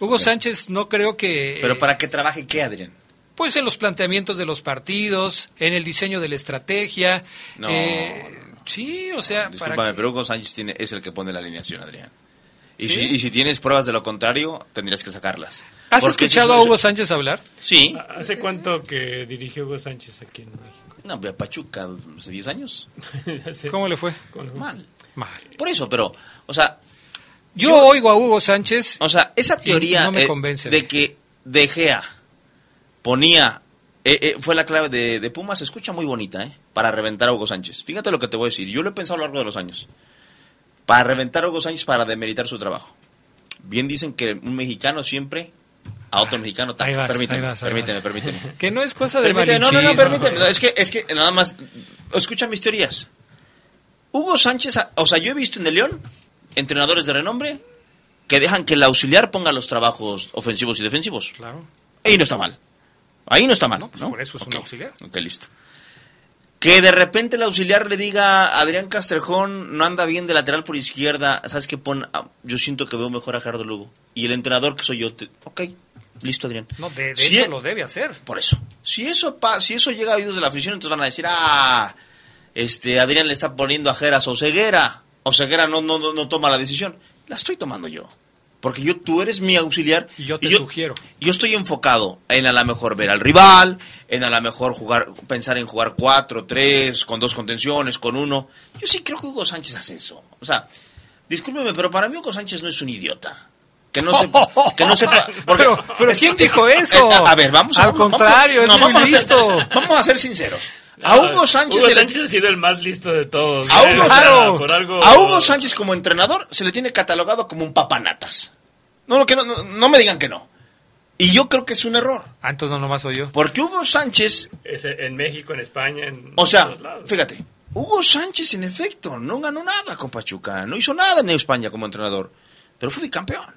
Hugo Sánchez no creo que... Pero eh, para que trabaje qué, Adrián? Pues en los planteamientos de los partidos, en el diseño de la estrategia. No, eh, sí, o sea, para Discúlpame, que- pero Hugo Sánchez tiene, es el que pone la alineación, Adrián. Y, ¿Sí? si, y si tienes pruebas de lo contrario, tendrías que sacarlas. ¿Has Porque escuchado eso- a Hugo Sánchez hablar? Sí. ¿Hace cuánto que dirigió Hugo Sánchez aquí en México? No, pero Pachuca, hace 10 años. ¿Cómo le fue? Mal. Mal. Por eso, pero, o sea... Yo, oigo a Hugo Sánchez. O sea, esa teoría no me eh, convence. de que De Gea ponía... eh, eh, fue la clave de, de Pumas, se escucha muy bonita, ¿eh? Para reventar a Hugo Sánchez. Fíjate lo que te voy a decir. Yo lo he pensado a lo largo de los años. Para reventar a Hugo Sánchez, para demeritar su trabajo. Bien dicen que un mexicano siempre a otro mexicano. Ahí vas, permíteme, ahí vas, ahí permíteme, vas. permíteme. Que no es cosa de Permíteme, no, no, no, permíteme. No, es, que, es que nada más. Escucha mis teorías. Hugo Sánchez, o sea, yo he visto en el León entrenadores de renombre que dejan que el auxiliar ponga los trabajos ofensivos y defensivos. Claro. Ahí no está mal. Ahí no está mal. ¿no? Por eso es un auxiliar. Ok, listo. Que de repente el auxiliar le diga Adrián Castrejón no anda bien de lateral por izquierda, ¿sabes qué? Pon, ah, yo siento que veo mejor a Gerardo Lugo. Y el entrenador que soy yo, te- ok, listo Adrián. No, de, de Si hecho e- lo debe hacer. Por eso. Si eso, pa- si eso llega a oídos de la afición, entonces van a decir, ah, este, Adrián le está poniendo a Geras a Oseguera. Oseguera no, no, no, no toma la decisión. La estoy tomando yo. Porque yo, tú eres mi auxiliar. Y yo te sugiero. Yo estoy enfocado en a lo mejor ver al rival, en a lo mejor jugar, pensar en jugar cuatro, tres, con dos contenciones, con uno. Yo sí creo que Hugo Sánchez hace eso. O sea, discúlpeme, pero para mí Hugo Sánchez no es un idiota. Que no sepa, que no sepa, porque- Pero- pero es- ¿quién es- dijo eso? a, a ver, vamos a Al vamos- contrario, es muy vamos a ser- listo. vamos a ser sinceros. A Hugo Sánchez, Hugo se le- ha sido el más listo de todos. a ¿eh? Hugo, O sea, Sánchez- por algo... a Hugo Sánchez como entrenador se le tiene catalogado como un papanatas. No, no, que no, no, no me digan que no. Y yo creo que es un error. Ah, entonces no nomás soy yo. Porque Hugo Sánchez, Es en México, en España, en o sea, todos lados. fíjate, Hugo Sánchez en efecto no ganó nada con Pachuca, no hizo nada en España como entrenador, pero fue bicampeón.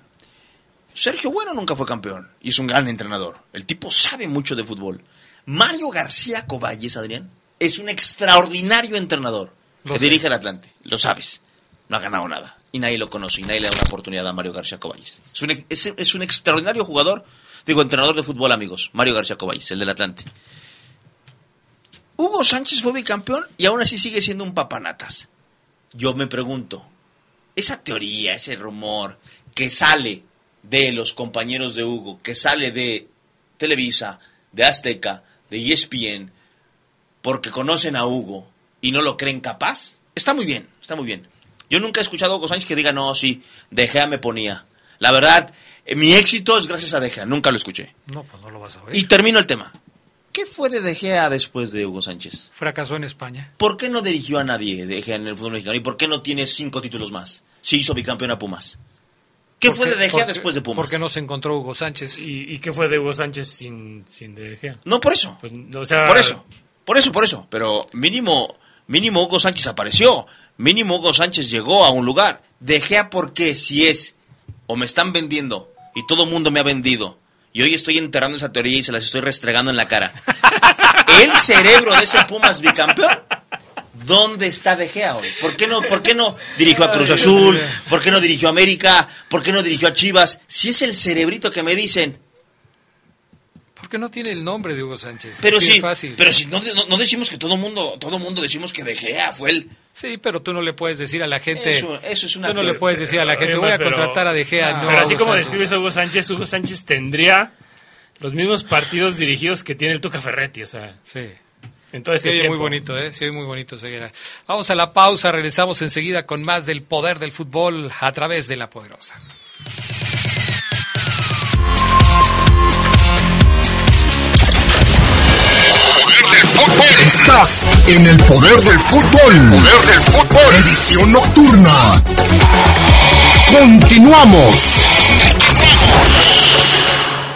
Sergio Bueno nunca fue campeón y es un gran entrenador. El tipo sabe mucho de fútbol. Mario García Coballes, Adrián, es un extraordinario entrenador Lo que sé. dirige el Atlante. Lo sabes. No ha ganado nada. Y nadie lo conoce y nadie le da una oportunidad a Mario García Coballes. Es un, es, un extraordinario jugador, digo, entrenador de fútbol, amigos. Mario García Coballes, el del Atlante. Hugo Sánchez fue bicampeón y aún así sigue siendo un papanatas. Yo me pregunto, esa teoría, ese rumor que sale de los compañeros de Hugo, que sale de Televisa, de Azteca, de ESPN, porque conocen a Hugo y no lo creen capaz, está muy bien, está muy bien. Yo nunca he escuchado a Hugo Sánchez que diga, no, sí, De Gea me ponía. La verdad, eh, mi éxito es gracias a De Gea, nunca lo escuché. No, pues no lo vas a ver. Y termino el tema. ¿Qué fue de De Gea después de Hugo Sánchez? Fracasó en España. ¿Por qué no dirigió a nadie De Gea en el fútbol mexicano? ¿Y por qué no tiene cinco títulos más? Si hizo bicampeón a Pumas. ¿Qué ¿Por fue de De por Gea qué- después de Pumas? ¿Por qué no se encontró Hugo Sánchez? ¿Y, y qué fue de Hugo Sánchez sin, sin De Gea? No, por eso. Pues, o sea, Por eso. Por eso, por eso. Pero mínimo, mínimo Hugo Sánchez apareció. Mínimo Hugo Sánchez llegó a un lugar. De Gea, ¿por qué? Si es, o me están vendiendo, y todo el mundo me ha vendido, y hoy estoy enterrando esa teoría y se las estoy restregando en la cara. el cerebro de ese Pumas bicampeón, ¿dónde está De Gea hoy? ¿Por qué no, por qué no dirigió a Cruz Azul? ¿Por qué no dirigió a América? ¿Por qué no dirigió a Chivas? Si es el cerebrito que me dicen, Porque no tiene el nombre de Hugo Sánchez. pero sí, fácil. pero si no, no, no decimos que todo mundo, todo mundo decimos que De Gea fue el Sí, pero tú no le puedes decir a la gente. Eso- eso es una Tú no le puedes decir a la gente, Oye, voy a contratar a De Gea. no pero así como Sánchez. describes a Hugo Sánchez, Hugo Sánchez tendría los mismos partidos dirigidos que tiene el Tuca Ferretti, o sea. Sí. Entonces, Se oye muy bonito, ¿eh? Se oye muy bonito, Ceguera. Vamos a la pausa, regresamos enseguida con más del poder del fútbol a través de la poderosa. En el poder del fútbol. Poder del fútbol. Edición nocturna. Continuamos.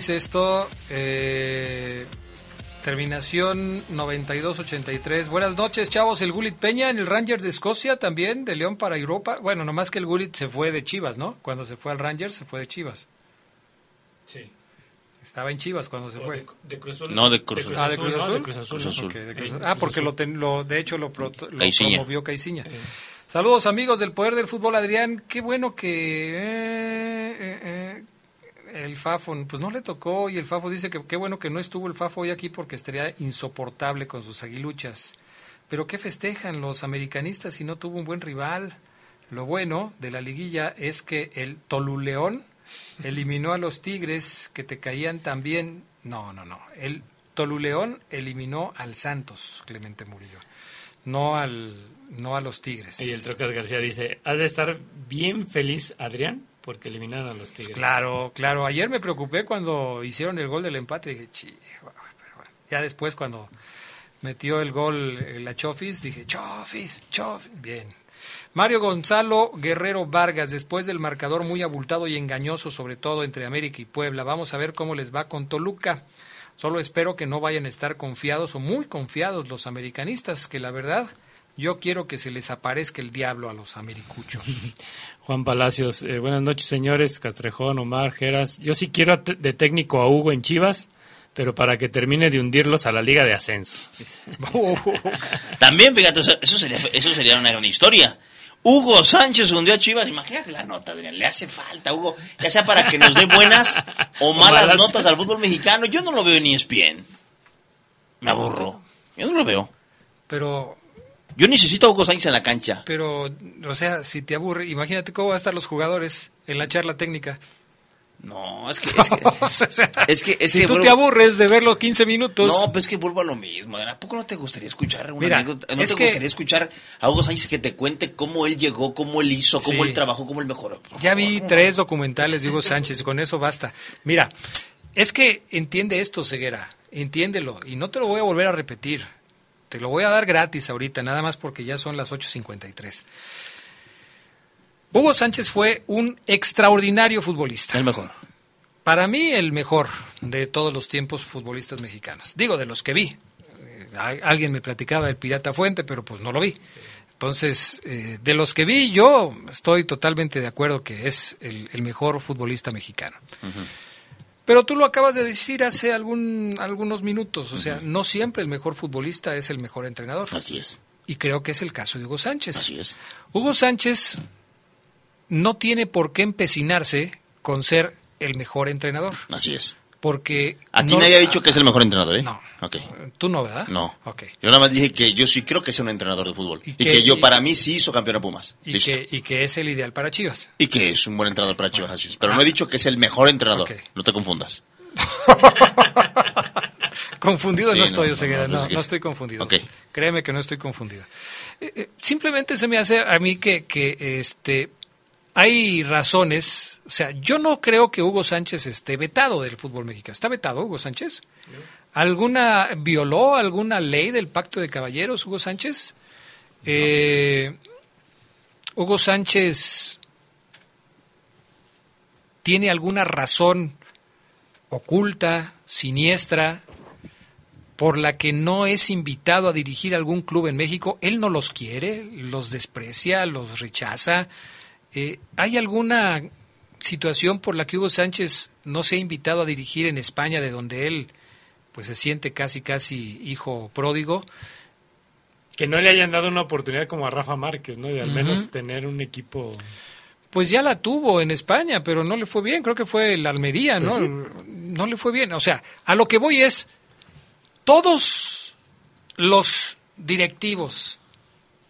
dice esto? Eh, terminación 9283. Buenas noches, chavos. El Gulit Peña en el Rangers de Escocia también, de León para Europa. Bueno, nomás que el Gulit se fue de Chivas, ¿no? Cuando se fue al Rangers, se fue de Chivas. Sí. Estaba en Chivas cuando se fue. de Cruz Azul. No, de Cruz Ah, de Azul. Cruz ¿no? Azul. De Cruz Azul. Cruz Azul. Ok, de Cruz Azul. Ah, porque lo, ten- lo- de hecho lo, pro- lo Caiciña. promovió Caiciña. Saludos amigos del Poder del Fútbol, Adrián. Qué bueno que eh, eh, eh, el Fafo, pues no le tocó y el Fafo dice que qué bueno que no estuvo el Fafo hoy aquí porque estaría insoportable con sus aguiluchas. Pero qué festejan los americanistas si no tuvo un buen rival. Lo bueno de la liguilla es que el Toluleón eliminó a los Tigres que te caían también. No, no, no. El Toluleón eliminó al Santos, Clemente Murillo. No al no a los Tigres. Y el Trocas García dice, has de estar bien feliz, Adrián, porque eliminaron a los Tigres. Claro, claro. Ayer me preocupé cuando hicieron el gol del empate. Dije, "Chi, pero bueno". Ya después cuando metió el gol eh, la Chofis, dije, Chofis, Chofis. Bien. Mario Gonzalo Guerrero Vargas, después del marcador muy abultado y engañoso, sobre todo entre América y Puebla. Vamos a ver cómo les va con Toluca. Solo espero que no vayan a estar confiados o muy confiados los americanistas, que la verdad yo quiero que se les aparezca el diablo a los americuchos. Juan Palacios, eh, buenas noches señores, Castrejón, Omar, Geras. Yo sí quiero de técnico a Hugo en Chivas, pero para que termine de hundirlos a la Liga de Ascenso. También, fíjate, eso sería, eso sería una gran historia. Hugo Sánchez hundió a Chivas, imagínate la nota, Adrián, le hace falta, Hugo, ya sea para que nos dé buenas o malas, malas. notas al fútbol mexicano. Yo no lo veo ni ESPN. Me aburro. Yo no lo veo. Pero Yo necesito a Hugo Sánchez en la cancha. Pero, o sea, si te aburre, imagínate cómo van a estar los jugadores en la charla técnica. No, es que... Es que, O sea, es que, es si que tú vuelvo- te aburres de verlo 15 minutos. No, pues es que vuelvo a lo mismo. ¿A poco no te gustaría escuchar una Mira, anécdota? ¿No es te que- gustaría escuchar a Hugo Sánchez que te cuente cómo él llegó, cómo él hizo, cómo Sí. él trabajó, cómo él mejoró? ya vi tres documentales de Hugo Sánchez, con eso basta. Mira, es que entiende esto, Ceguera, entiéndelo, y no te lo voy a volver a repetir. Te lo voy a dar gratis ahorita, nada más porque ya son las 8.53. Hugo Sánchez fue un extraordinario futbolista. El mejor. Para mí, el mejor de todos los tiempos futbolistas mexicanos. Digo, de los que vi. Eh, alguien me platicaba del Pirata Fuente, pero pues no lo vi. Entonces, eh, de los que vi, yo estoy totalmente de acuerdo que es el, el mejor futbolista mexicano. Pero tú lo acabas de decir hace algún, algunos minutos. O sea, no siempre el mejor futbolista es el mejor entrenador. Así es. Y creo que es el caso de Hugo Sánchez. Así es. Hugo Sánchez no tiene por qué empecinarse con ser el mejor entrenador. Así es. Porque. A ti no- nadie ha dicho que es el mejor entrenador, ¿eh? No. Ok. Tú no, ¿verdad? No. Ok. Yo nada más dije que yo sí creo que es un entrenador de fútbol. Y, que- que, yo, y- para mí, sí hizo campeón a Pumas. Y que, y que es el ideal para Chivas. Y que es un buen entrenador para Chivas. así es. Pero no he dicho que es el mejor entrenador. No te confundas. Confundido Sí, no estoy, no, Oseguera, no, no, estoy confundido. Ok. Créeme que no estoy confundido. Eh, eh, simplemente se me hace a mí que, que este, hay razones. O sea, yo no creo que Hugo Sánchez esté vetado del fútbol mexicano. ¿Está vetado Hugo Sánchez? ¿Alguna violó alguna ley del pacto de caballeros Hugo Sánchez? Eh, Hugo Sánchez tiene alguna razón oculta, siniestra, por la que no es invitado a dirigir algún club en México. Él no los quiere, los desprecia, los rechaza. Eh, ¿Hay alguna situación por la que Hugo Sánchez no se ha invitado a dirigir en España, de donde él pues se siente casi casi hijo pródigo? Que no le hayan dado una oportunidad como a Rafa Márquez, ¿no? De al menos tener un equipo... Pues ya la tuvo en España, pero no le fue bien. Creo que fue la Almería, ¿no? Pues sí. No le fue bien. O sea, a lo que voy es, todos los directivos,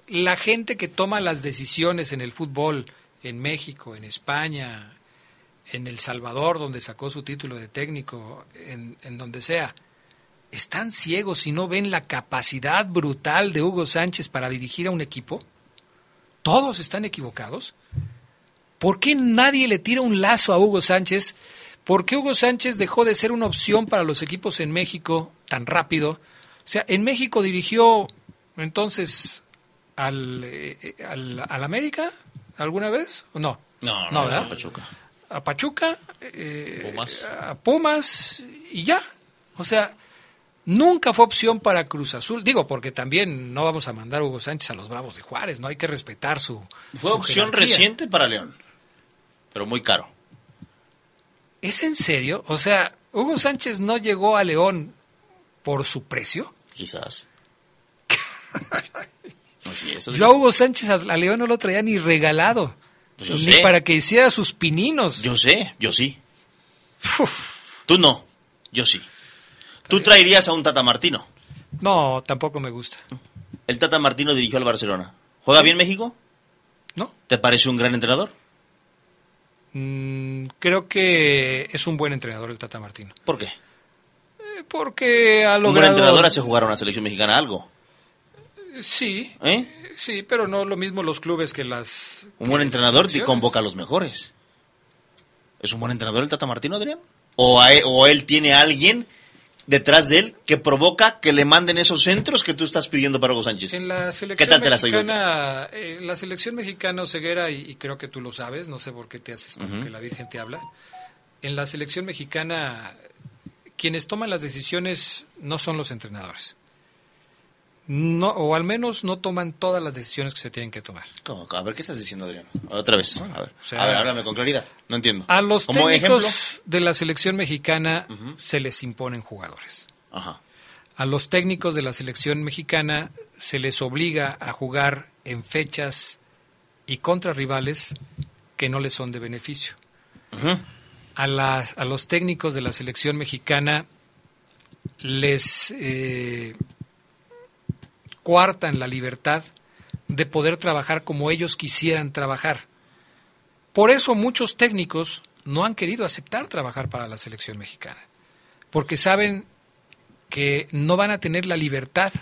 la gente que toma las decisiones en el fútbol, en México, en España, en El Salvador, donde sacó su título de técnico, en, en donde sea, están ciegos y no ven la capacidad brutal de Hugo Sánchez para dirigir a un equipo? ¿Todos están equivocados? ¿Por qué nadie le tira un lazo a Hugo Sánchez? ¿Por qué Hugo Sánchez dejó de ser una opción para los equipos en México tan rápido? O sea, en México dirigió entonces al, eh, al, al América alguna vez o no? No, no, No, ¿verdad? Pachuca. A Pachuca, eh, Pumas. a Pumas y ya. O sea, nunca fue opción para Cruz Azul. Digo, porque también no vamos a mandar a Hugo Sánchez a los Bravos de Juárez, no hay que respetar su. Fue su opción jerarquía. reciente para León, pero muy caro. ¿Es en serio? O sea, Hugo Sánchez no llegó a León por su precio. Quizás. Yo a Hugo Sánchez a, a León no lo traía ni regalado. Pues yo ni sé. para que hiciera sus pininos. Yo sé, yo sí. Tú no, yo sí. Tú traerías a un Tata Martino. No, tampoco me gusta. El Tata Martino dirigió al Barcelona. ¿Juega bien México? No. ¿Te parece un gran entrenador? Mm, creo que es un buen entrenador el Tata Martino. ¿Por qué? Eh, Porque ha Un buen logrado... entrenador hace jugar a una selección mexicana algo. Sí, ¿Eh? sí, pero no lo mismo los clubes que las... Un buen entrenador te convoca a los mejores. ¿Es un buen entrenador el Tata Martino, Adrián? ¿O, él, o él tiene a alguien detrás de él que provoca que le manden esos centros que tú estás pidiendo para Hugo Sánchez? En la ¿Qué selección tal te la mexicana, eh, la selección mexicana Ceguera, y, y creo que tú lo sabes, no sé por qué te haces como que la Virgen te habla. En la selección mexicana, quienes toman las decisiones no son los entrenadores. No, o al menos no toman todas las decisiones que se tienen que tomar. ¿Cómo? A ver, ¿qué estás diciendo, Adrián? Otra vez. A ver, sea- a ver, háblame con claridad. No entiendo. A los Como técnicos ejemplo. de la selección mexicana se les imponen jugadores. Ajá. A los técnicos de la selección mexicana se les obliga a jugar en fechas y contra rivales que no les son de beneficio. A, las, a los técnicos de la selección mexicana les eh, coartan la libertad de poder trabajar como ellos quisieran trabajar. Por eso muchos técnicos no han querido aceptar trabajar para la selección mexicana, porque saben que no van a tener la libertad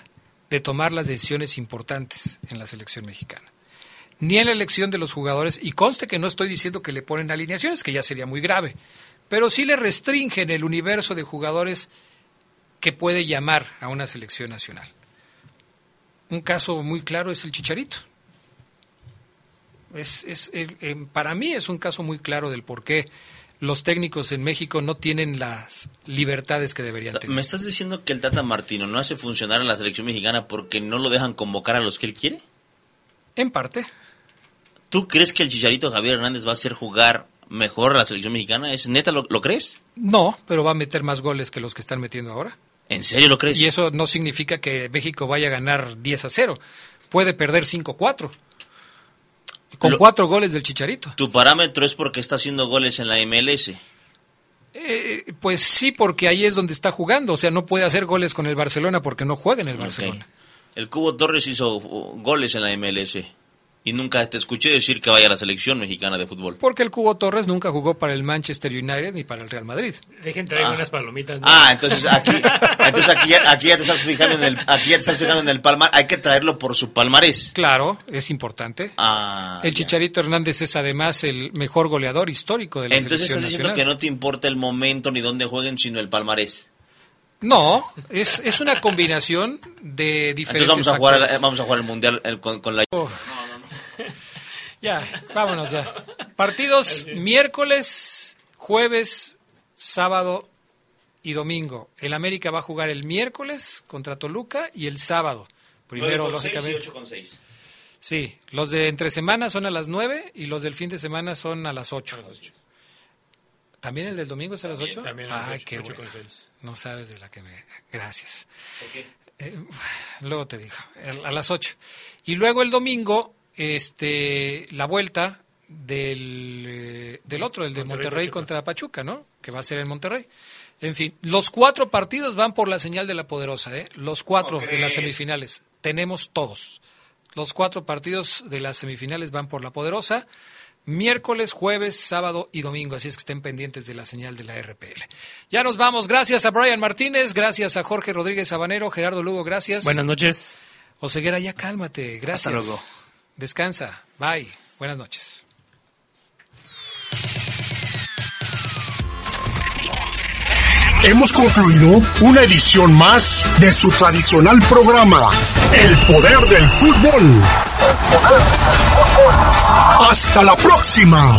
de tomar las decisiones importantes en la selección mexicana. Ni en la elección de los jugadores, y conste que no estoy diciendo que le ponen alineaciones, que ya sería muy grave, pero sí le restringen el universo de jugadores que puede llamar a una selección nacional. Un caso muy claro es el Chicharito. Es, es- el- em, para mí es un caso muy claro del por qué los técnicos en México no tienen las libertades que deberían O sea, tener. ¿Me estás diciendo que el Tata Martino no hace funcionar a la selección mexicana porque no lo dejan convocar a los que él quiere? En parte. ¿Tú crees que el Chicharito Javier Hernández va a hacer jugar mejor a la selección mexicana? ¿Es neta lo, lo crees? No, pero va a meter más goles que los que están metiendo ahora. ¿En serio lo crees? Y eso no significa que México vaya a ganar 10 a 0. Puede perder 5 a 4. Con Lo- cuatro goles del Chicharito. Tu parámetro es porque está haciendo goles en la MLS. Eh, pues sí, porque ahí es donde está jugando. O sea, no puede hacer goles con el Barcelona porque no juega en el Barcelona. El Cubo Torres hizo goles en la MLS y nunca te escuché decir que vaya a la selección mexicana de fútbol. Porque el Cubo Torres nunca jugó para el Manchester United ni para el Real Madrid. Dejen traer Ah. unas palomitas. ¿no? Ah, entonces aquí, entonces aquí ya, aquí ya te estás fijando en el, aquí ya te estás fijando en el palmar. Hay que traerlo por su palmarés. Claro, es importante. Ah, el Chicharito Hernández es además el mejor goleador histórico de la entonces selección estás diciendo nacional. que no te importa el momento ni dónde jueguen, sino el palmarés. No, es, es una combinación de diferentes Entonces vamos a jugar, factores. vamos a jugar el mundial el- con, con la. Ya, vámonos ya. Partidos miércoles, jueves, sábado y domingo. El América va a jugar el miércoles contra Toluca y el sábado. Primero, lógicamente. Sí, los de entre semana son a las 9 y los del fin de semana son a las 8. ¿También el del domingo es a las 8? también a las Ay, ocho, qué ocho bueno. con seis. No sabes de la que me... Gracias. Eh, luego te digo, a las 8. Y luego el domingo, este, la vuelta del, eh, del otro, el de Monterrey, Monterrey Pachuca. contra Pachuca, ¿no? Que va a ser en Monterrey. En fin, los cuatro partidos van por la señal de la poderosa, ¿eh? Los cuatro de las semifinales. Tenemos todos. Los cuatro partidos de las semifinales van por la poderosa. Miércoles, jueves, sábado y domingo. Así es que estén pendientes de la señal de la RPL. Ya nos vamos. Gracias a Brian Martínez, gracias a Jorge Rodríguez Sabanero, Gerardo Lugo, gracias. Buenas noches. Oseguera, ya cálmate. Gracias. Hasta luego. Descansa. Bye. Buenas noches. Hemos concluido una edición más de su tradicional programa, El Poder del Fútbol. Hasta la próxima.